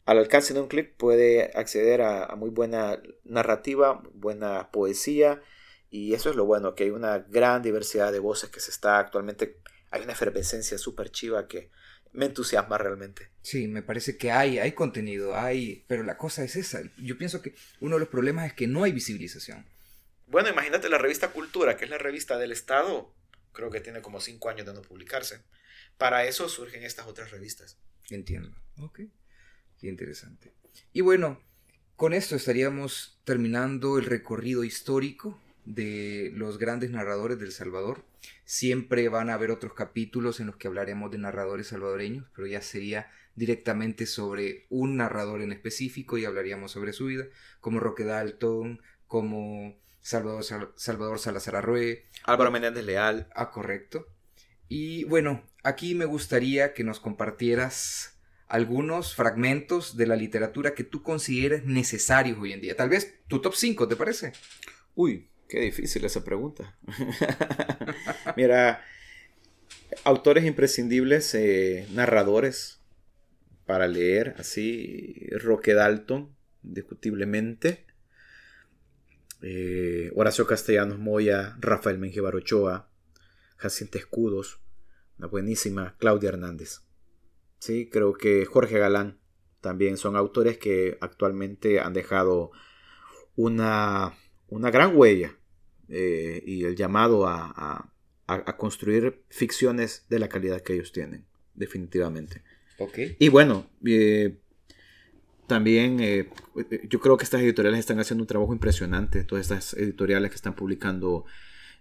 al alcance de un clic puede acceder a, muy buena narrativa, buena poesía y eso es lo bueno, que hay una gran diversidad de voces que se está actualmente, hay una efervescencia súper chiva que me entusiasma realmente. Sí, me parece que hay, hay contenido, hay, pero la cosa es esa. Yo pienso que uno de los problemas es que no hay visibilización. Bueno, imagínate la revista Cultura, que es la revista del Estado, creo que tiene como cinco años de no publicarse. Para eso surgen estas otras revistas. Entiendo. Ok. Qué interesante. Y bueno, con esto estaríamos terminando el recorrido histórico de los grandes narradores del Salvador. Siempre van a haber otros capítulos en los que hablaremos de narradores salvadoreños, pero ya sería directamente sobre un narrador en específico y hablaríamos sobre su vida, como Roque Dalton, como Salvador, Salvador Salazar Arrué. Álvaro Menéndez Leal. Ah, correcto. Y bueno, aquí me gustaría que nos compartieras algunos fragmentos de la literatura que tú consideres necesarios hoy en día. Tal vez tu top 5, ¿te parece? Uy, qué difícil esa pregunta. Mira, autores imprescindibles, eh, narradores para leer, así, Roque Dalton, indiscutiblemente. Eh, Horacio Castellanos Moya, Rafael Mengíbar Ochoa, Jacinta Escudos, una buenísima Claudia Hernández. Sí, creo que Jorge Galán también son autores que actualmente han dejado una, una gran huella eh, y el llamado a, construir ficciones de la calidad que ellos tienen, definitivamente. Okay. Y bueno, eh, también eh, yo creo que estas editoriales están haciendo un trabajo impresionante, todas estas editoriales que están publicando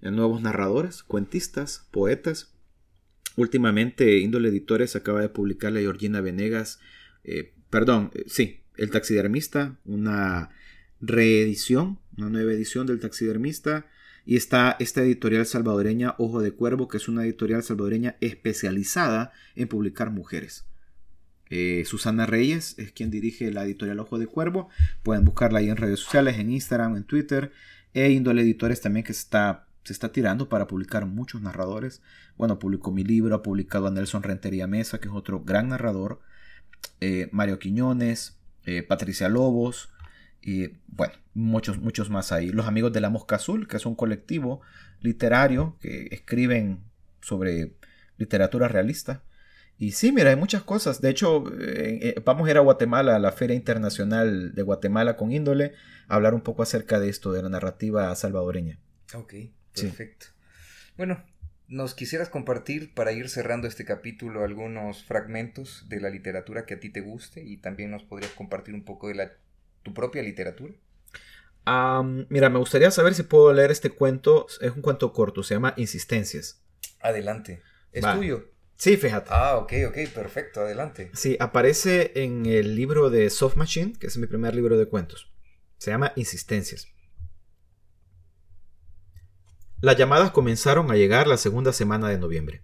nuevos narradores, cuentistas, poetas. Últimamente, Índole Editores acaba de publicar la Georgina Venegas, eh, perdón, eh, sí, El Taxidermista, una reedición, una nueva edición del Taxidermista. Y está esta editorial salvadoreña Ojo de Cuervo, que es una editorial salvadoreña especializada en publicar mujeres. Eh, Susana Reyes es quien dirige la editorial Ojo de Cuervo. Pueden buscarla ahí en redes sociales, en Instagram, en Twitter. E Índole Editores también que está se está tirando para publicar muchos narradores. Bueno, publicó mi libro, ha publicado a Nelson Rentería Mesa, que es otro gran narrador, eh, Mario Quiñones, eh, Patricia Lobos, y bueno, muchos, muchos más ahí. Los amigos de la Mosca Azul, que es un colectivo literario que escriben sobre literatura realista. Y sí, mira, hay muchas cosas. De hecho, eh, vamos a ir a Guatemala, a la Feria Internacional de Guatemala con índole, a hablar un poco acerca de esto, de la narrativa salvadoreña. Ok. Perfecto. Bueno, ¿nos quisieras compartir para ir cerrando este capítulo algunos fragmentos de la literatura que a ti te guste y también nos podrías compartir un poco de la, tu propia literatura? mira, me gustaría saber si puedo leer este cuento. Es un cuento corto, se llama Insistencias. Adelante. ¿Es tuyo? Sí, fíjate. Ah, ok, ok, perfecto, adelante. Sí, aparece en el libro de Soft Machine, que es mi primer libro de cuentos. Se llama Insistencias. Las llamadas comenzaron a llegar la segunda semana de noviembre.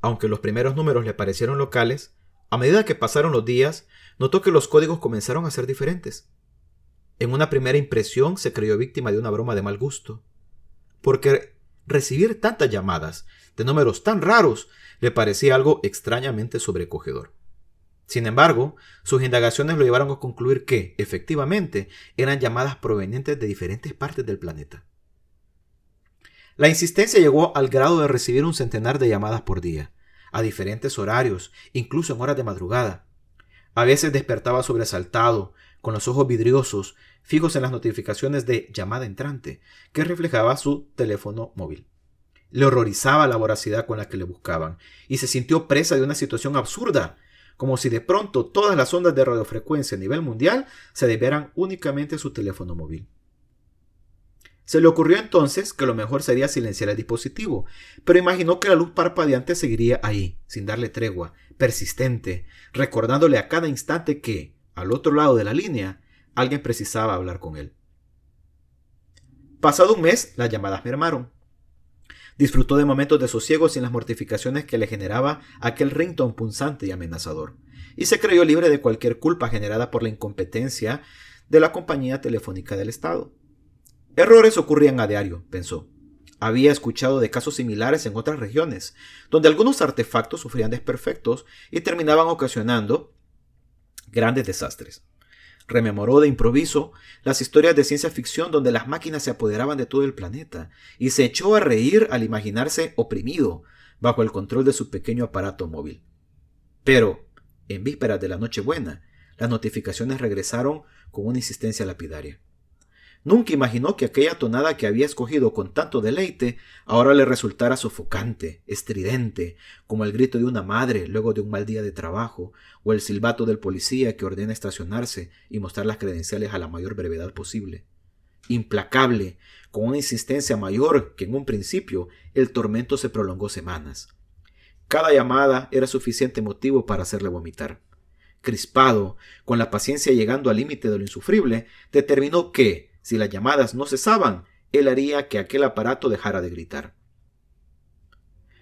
Aunque los primeros números le parecieron locales, a medida que pasaron los días, notó que los códigos comenzaron a ser diferentes. En una primera impresión se creyó víctima de una broma de mal gusto, porque recibir tantas llamadas de números tan raros le parecía algo extrañamente sobrecogedor. Sin embargo, sus indagaciones lo llevaron a concluir que, efectivamente, eran llamadas provenientes de diferentes partes del planeta. La insistencia llegó al grado de recibir un centenar de llamadas por día, a diferentes horarios, incluso en horas de madrugada. A veces despertaba sobresaltado, con los ojos vidriosos, fijos en las notificaciones de llamada entrante, que reflejaba su teléfono móvil. Le horrorizaba la voracidad con la que le buscaban, y se sintió presa de una situación absurda, como si de pronto todas las ondas de radiofrecuencia a nivel mundial se debieran únicamente a su teléfono móvil. Se le ocurrió entonces que lo mejor sería silenciar el dispositivo, pero imaginó que la luz parpadeante seguiría ahí, sin darle tregua, persistente, recordándole a cada instante que, al otro lado de la línea, alguien precisaba hablar con él. Pasado un mes, las llamadas mermaron. Disfrutó de momentos de sosiego sin las mortificaciones que le generaba aquel ringtone punzante y amenazador, y se creyó libre de cualquier culpa generada por la incompetencia de la compañía telefónica del Estado. Errores ocurrían a diario, pensó. Había escuchado de casos similares en otras regiones, donde algunos artefactos sufrían desperfectos y terminaban ocasionando grandes desastres. Rememoró de improviso las historias de ciencia ficción donde las máquinas se apoderaban de todo el planeta y se echó a reír al imaginarse oprimido bajo el control de su pequeño aparato móvil. Pero, en vísperas de la Nochebuena, las notificaciones regresaron con una insistencia lapidaria. Nunca imaginó que aquella tonada que había escogido con tanto deleite ahora le resultara sofocante, estridente, como el grito de una madre luego de un mal día de trabajo, o el silbato del policía que ordena estacionarse y mostrar las credenciales a la mayor brevedad posible. implacable, con una insistencia mayor que en un principio, el tormento se prolongó semanas. Cada llamada era suficiente motivo para hacerle vomitar. Crispado, con la paciencia llegando al límite de lo insufrible, determinó que, si las llamadas no cesaban, él haría que aquel aparato dejara de gritar.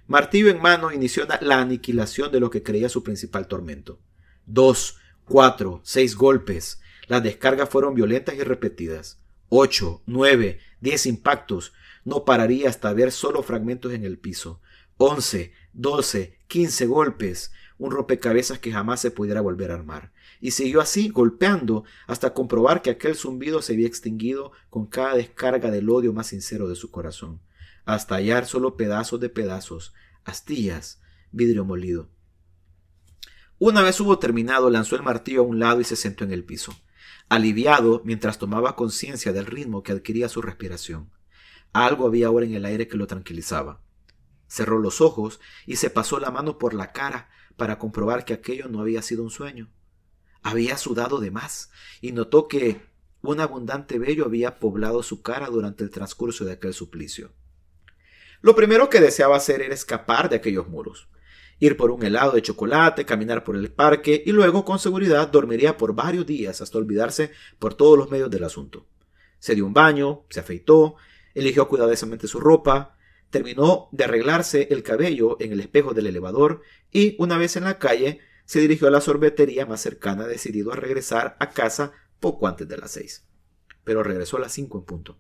Martillo en mano inició la aniquilación de lo que creía su principal tormento. Dos, cuatro, seis golpes. Las descargas fueron violentas y repetidas. Ocho, nueve, diez impactos. No pararía hasta ver solo fragmentos en el piso. Once, doce, quince golpes. Un rompecabezas que jamás se pudiera volver a armar. Y siguió así, golpeando, hasta comprobar que aquel zumbido se había extinguido con cada descarga del odio más sincero de su corazón hasta hallar solo pedazos de pedazos, astillas, vidrio molido. Una vez hubo terminado, lanzó el martillo a un lado y se sentó en el piso, aliviado mientras tomaba conciencia del ritmo que adquiría su respiración. Algo había ahora en el aire que lo tranquilizaba. Cerró los ojos y se pasó la mano por la cara para comprobar que aquello no había sido un sueño. Había sudado de más y notó que un abundante vello había poblado su cara durante el transcurso de aquel suplicio. Lo primero que deseaba hacer era escapar de aquellos muros, ir por un helado de chocolate, caminar por el parque y luego con seguridad dormiría por varios días hasta olvidarse por todos los medios del asunto. Se dio un baño, se afeitó, eligió cuidadosamente su ropa, terminó de arreglarse el cabello en el espejo del elevador y, una vez en la calle, se dirigió a la sorbetería más cercana decidido a regresar a casa poco antes de las seis. Pero regresó a las cinco en punto.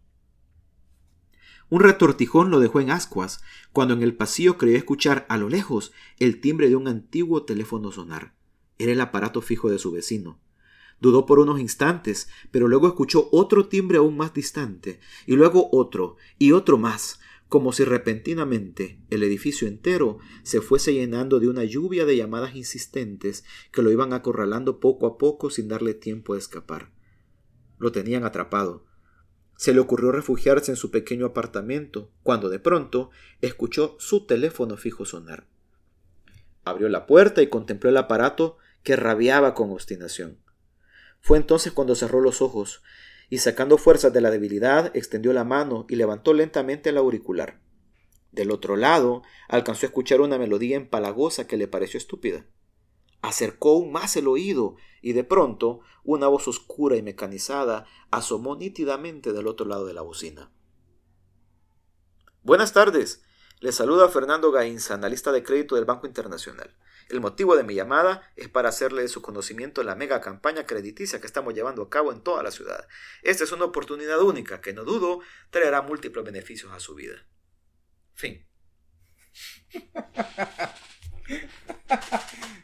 Un retortijón lo dejó en ascuas, cuando en el pasillo creyó escuchar a lo lejos el timbre de un antiguo teléfono sonar. Era el aparato fijo de su vecino. Dudó por unos instantes, pero luego escuchó otro timbre aún más distante, y luego otro, y otro más, como si repentinamente el edificio entero se fuese llenando de una lluvia de llamadas insistentes que lo iban acorralando poco a poco sin darle tiempo de escapar. Lo tenían atrapado, se le ocurrió refugiarse en su pequeño apartamento, cuando de pronto escuchó su teléfono fijo sonar. Abrió la puerta y contempló el aparato que rabiaba con obstinación. Fue entonces cuando cerró los ojos y sacando fuerzas de la debilidad, extendió la mano y levantó lentamente el auricular. Del otro lado, alcanzó a escuchar una melodía empalagosa que le pareció estúpida. Acercó aún más el oído y de pronto una voz oscura y mecanizada asomó nítidamente del otro lado de la bocina. Buenas tardes. Le saluda Fernando Gainza, analista de crédito del Banco Internacional. El motivo de mi llamada es para hacerle de su conocimiento la mega campaña crediticia que estamos llevando a cabo en toda la ciudad. Esta es una oportunidad única que no dudo traerá múltiples beneficios a su vida. Fin.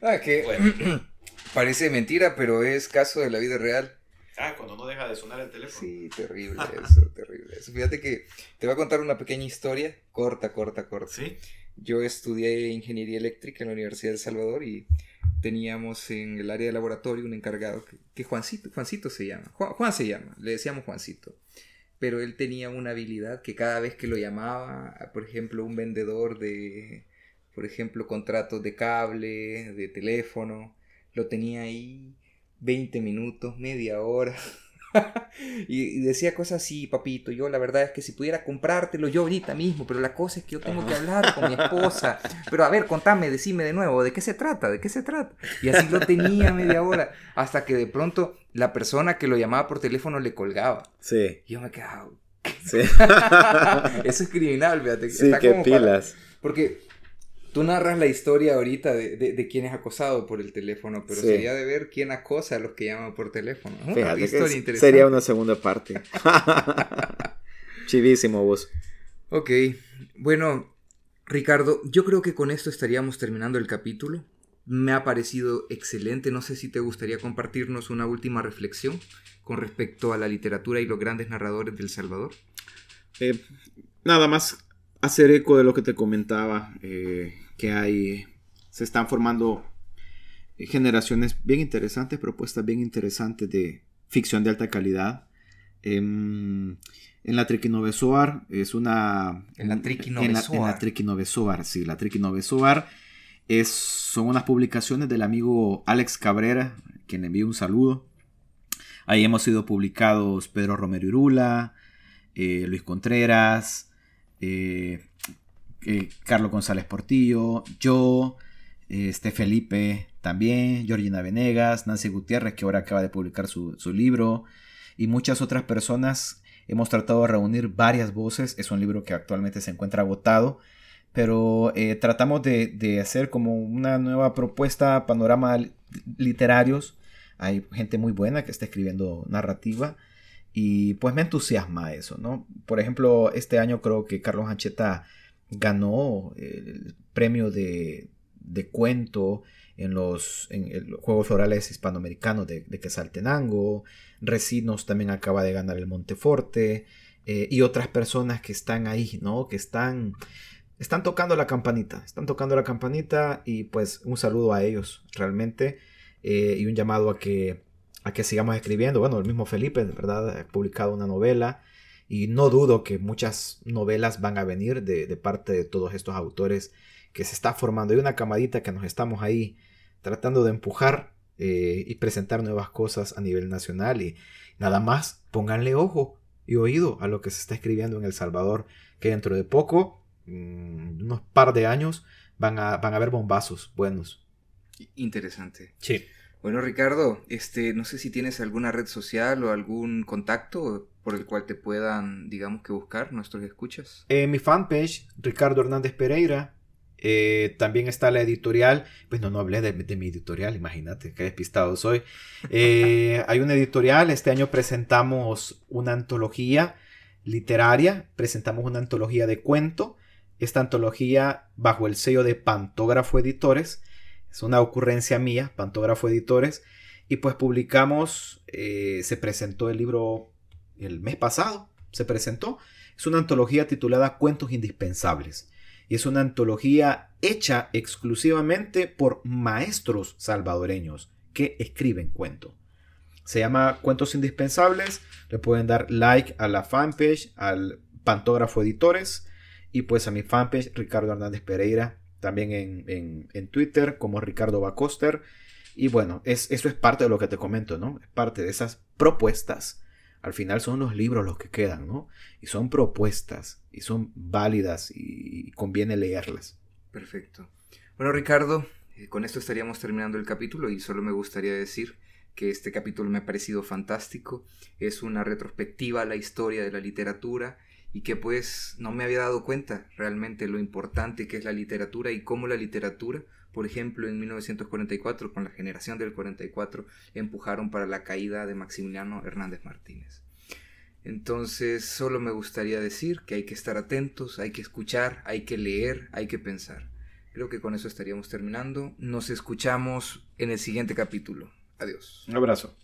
Ah, que parece mentira, pero es caso de la vida real. Ah, cuando no deja de sonar el teléfono. Sí, terrible eso, terrible eso. Fíjate que te voy a contar una pequeña historia, corta, corta, corta. Sí. Yo estudié ingeniería eléctrica en la Universidad de Salvador y teníamos en el área de laboratorio un encargado que, Juancito, Juancito se llama. Juan, Juan se llama, le decíamos Juancito. Pero él tenía una habilidad que cada vez que lo llamaba, por ejemplo, un vendedor de, por ejemplo, contratos de cable, de teléfono, lo tenía ahí 20 minutos, media hora. y, decía cosas así, papito, yo la verdad es que si pudiera comprártelo yo ahorita mismo, pero la cosa es que yo tengo que hablar con mi esposa. Pero a ver, contame, decime de nuevo, ¿de qué se trata? ¿De qué se trata? Y así lo tenía media hora, hasta que de pronto la persona que lo llamaba por teléfono le colgaba. Sí. Y yo me quedaba... Sí. Eso es criminal, fíjate. Sí, qué pilas. Porque Tú narras la historia ahorita de, de, quién es acosado por el teléfono, pero sería de ver quién acosa a los que llaman por teléfono. sería una segunda parte. Chivísimo vos. Ok, bueno, Ricardo, yo creo que con esto estaríamos terminando el capítulo. Me ha parecido excelente. No sé si te gustaría compartirnos una última reflexión con respecto a la literatura y los grandes narradores del Salvador. Eh, nada más hacer eco de lo que te comentaba, eh, que hay, se están formando generaciones bien interesantes, propuestas bien interesantes de ficción de alta calidad. Em, en la Triquinovesoar es una... En la Triquinovesoar. En sí, la Triquinovesoar es, son unas publicaciones del amigo Alex Cabrera, quien envía un saludo. Ahí hemos sido publicados Pedro Romero Irula, eh, Luis Contreras, Carlos González Portillo, yo, este Felipe también, Georgina Venegas, Nancy Gutiérrez, que ahora acaba de publicar su, libro, y muchas otras personas. Hemos tratado de reunir varias voces. Es un libro que actualmente se encuentra agotado, pero eh, tratamos de, hacer como una nueva propuesta, panorama literarios. Hay gente muy buena que está escribiendo narrativa y pues me entusiasma eso, ¿no? Por ejemplo, este año creo que Carlos Ancheta ganó el premio de, de cuento en los, en, Juegos Florales Hispanoamericanos de, de Quesaltenango. Recinos también acaba de ganar el Monteforte. Eh, y otras personas que están ahí, ¿no? Que están, están tocando la campanita. Están tocando la campanita y pues un saludo a ellos realmente. Eh, y un llamado a que, a que sigamos escribiendo. Bueno, el mismo Felipe, de verdad, ha publicado una novela. Y no dudo que muchas novelas van a venir de, de parte de todos estos autores que se está formando. Hay una camadita que nos estamos ahí tratando de empujar eh, y presentar nuevas cosas a nivel nacional y nada más pónganle ojo y oído a lo que se está escribiendo en El Salvador, que dentro de poco, mm, unos par de años, van a, van a haber bombazos buenos. Interesante. Sí. Bueno, Ricardo, este, no sé si tienes alguna red social o algún contacto por el cual te puedan, digamos que buscar nuestros escuchas. En mi fanpage, Ricardo Hernández Pereira, eh, también está la editorial. Pues no, no hablé de, mi editorial, imagínate, qué despistado soy. Eh, hay una editorial, este año presentamos una antología literaria, presentamos una antología de cuento. Esta antología bajo el sello de Pantógrafo Editores. Es una ocurrencia mía, Pantógrafo Editores. Y pues publicamos, eh, se presentó el libro el mes pasado, se presentó. Es una antología titulada Cuentos Indispensables y es una antología hecha exclusivamente por maestros salvadoreños que escriben cuentos. Se llama Cuentos Indispensables. Le pueden dar like a la fanpage, al Pantógrafo Editores y pues a mi fanpage Ricardo Hernández Pereira, también en, Twitter como Ricardo Bacoster. Y bueno, es, eso es parte de lo que te comento, ¿no? Es parte de esas propuestas al final son los libros los que quedan, ¿no? Y son propuestas y son válidas y conviene leerlas. Perfecto. Bueno, Ricardo, eh, con esto estaríamos terminando el capítulo y solo me gustaría decir que este capítulo me ha parecido fantástico. Es una retrospectiva a la historia de la literatura y que pues no me había dado cuenta realmente lo importante que es la literatura y cómo la literatura por ejemplo, en 1944, con la generación del 44, empujaron para la caída de Maximiliano Hernández Martínez. Entonces, solo me gustaría decir que hay que estar atentos, hay que escuchar, hay que leer, hay que pensar. Creo que con eso estaríamos terminando. Nos escuchamos en el siguiente capítulo. Adiós. Un abrazo.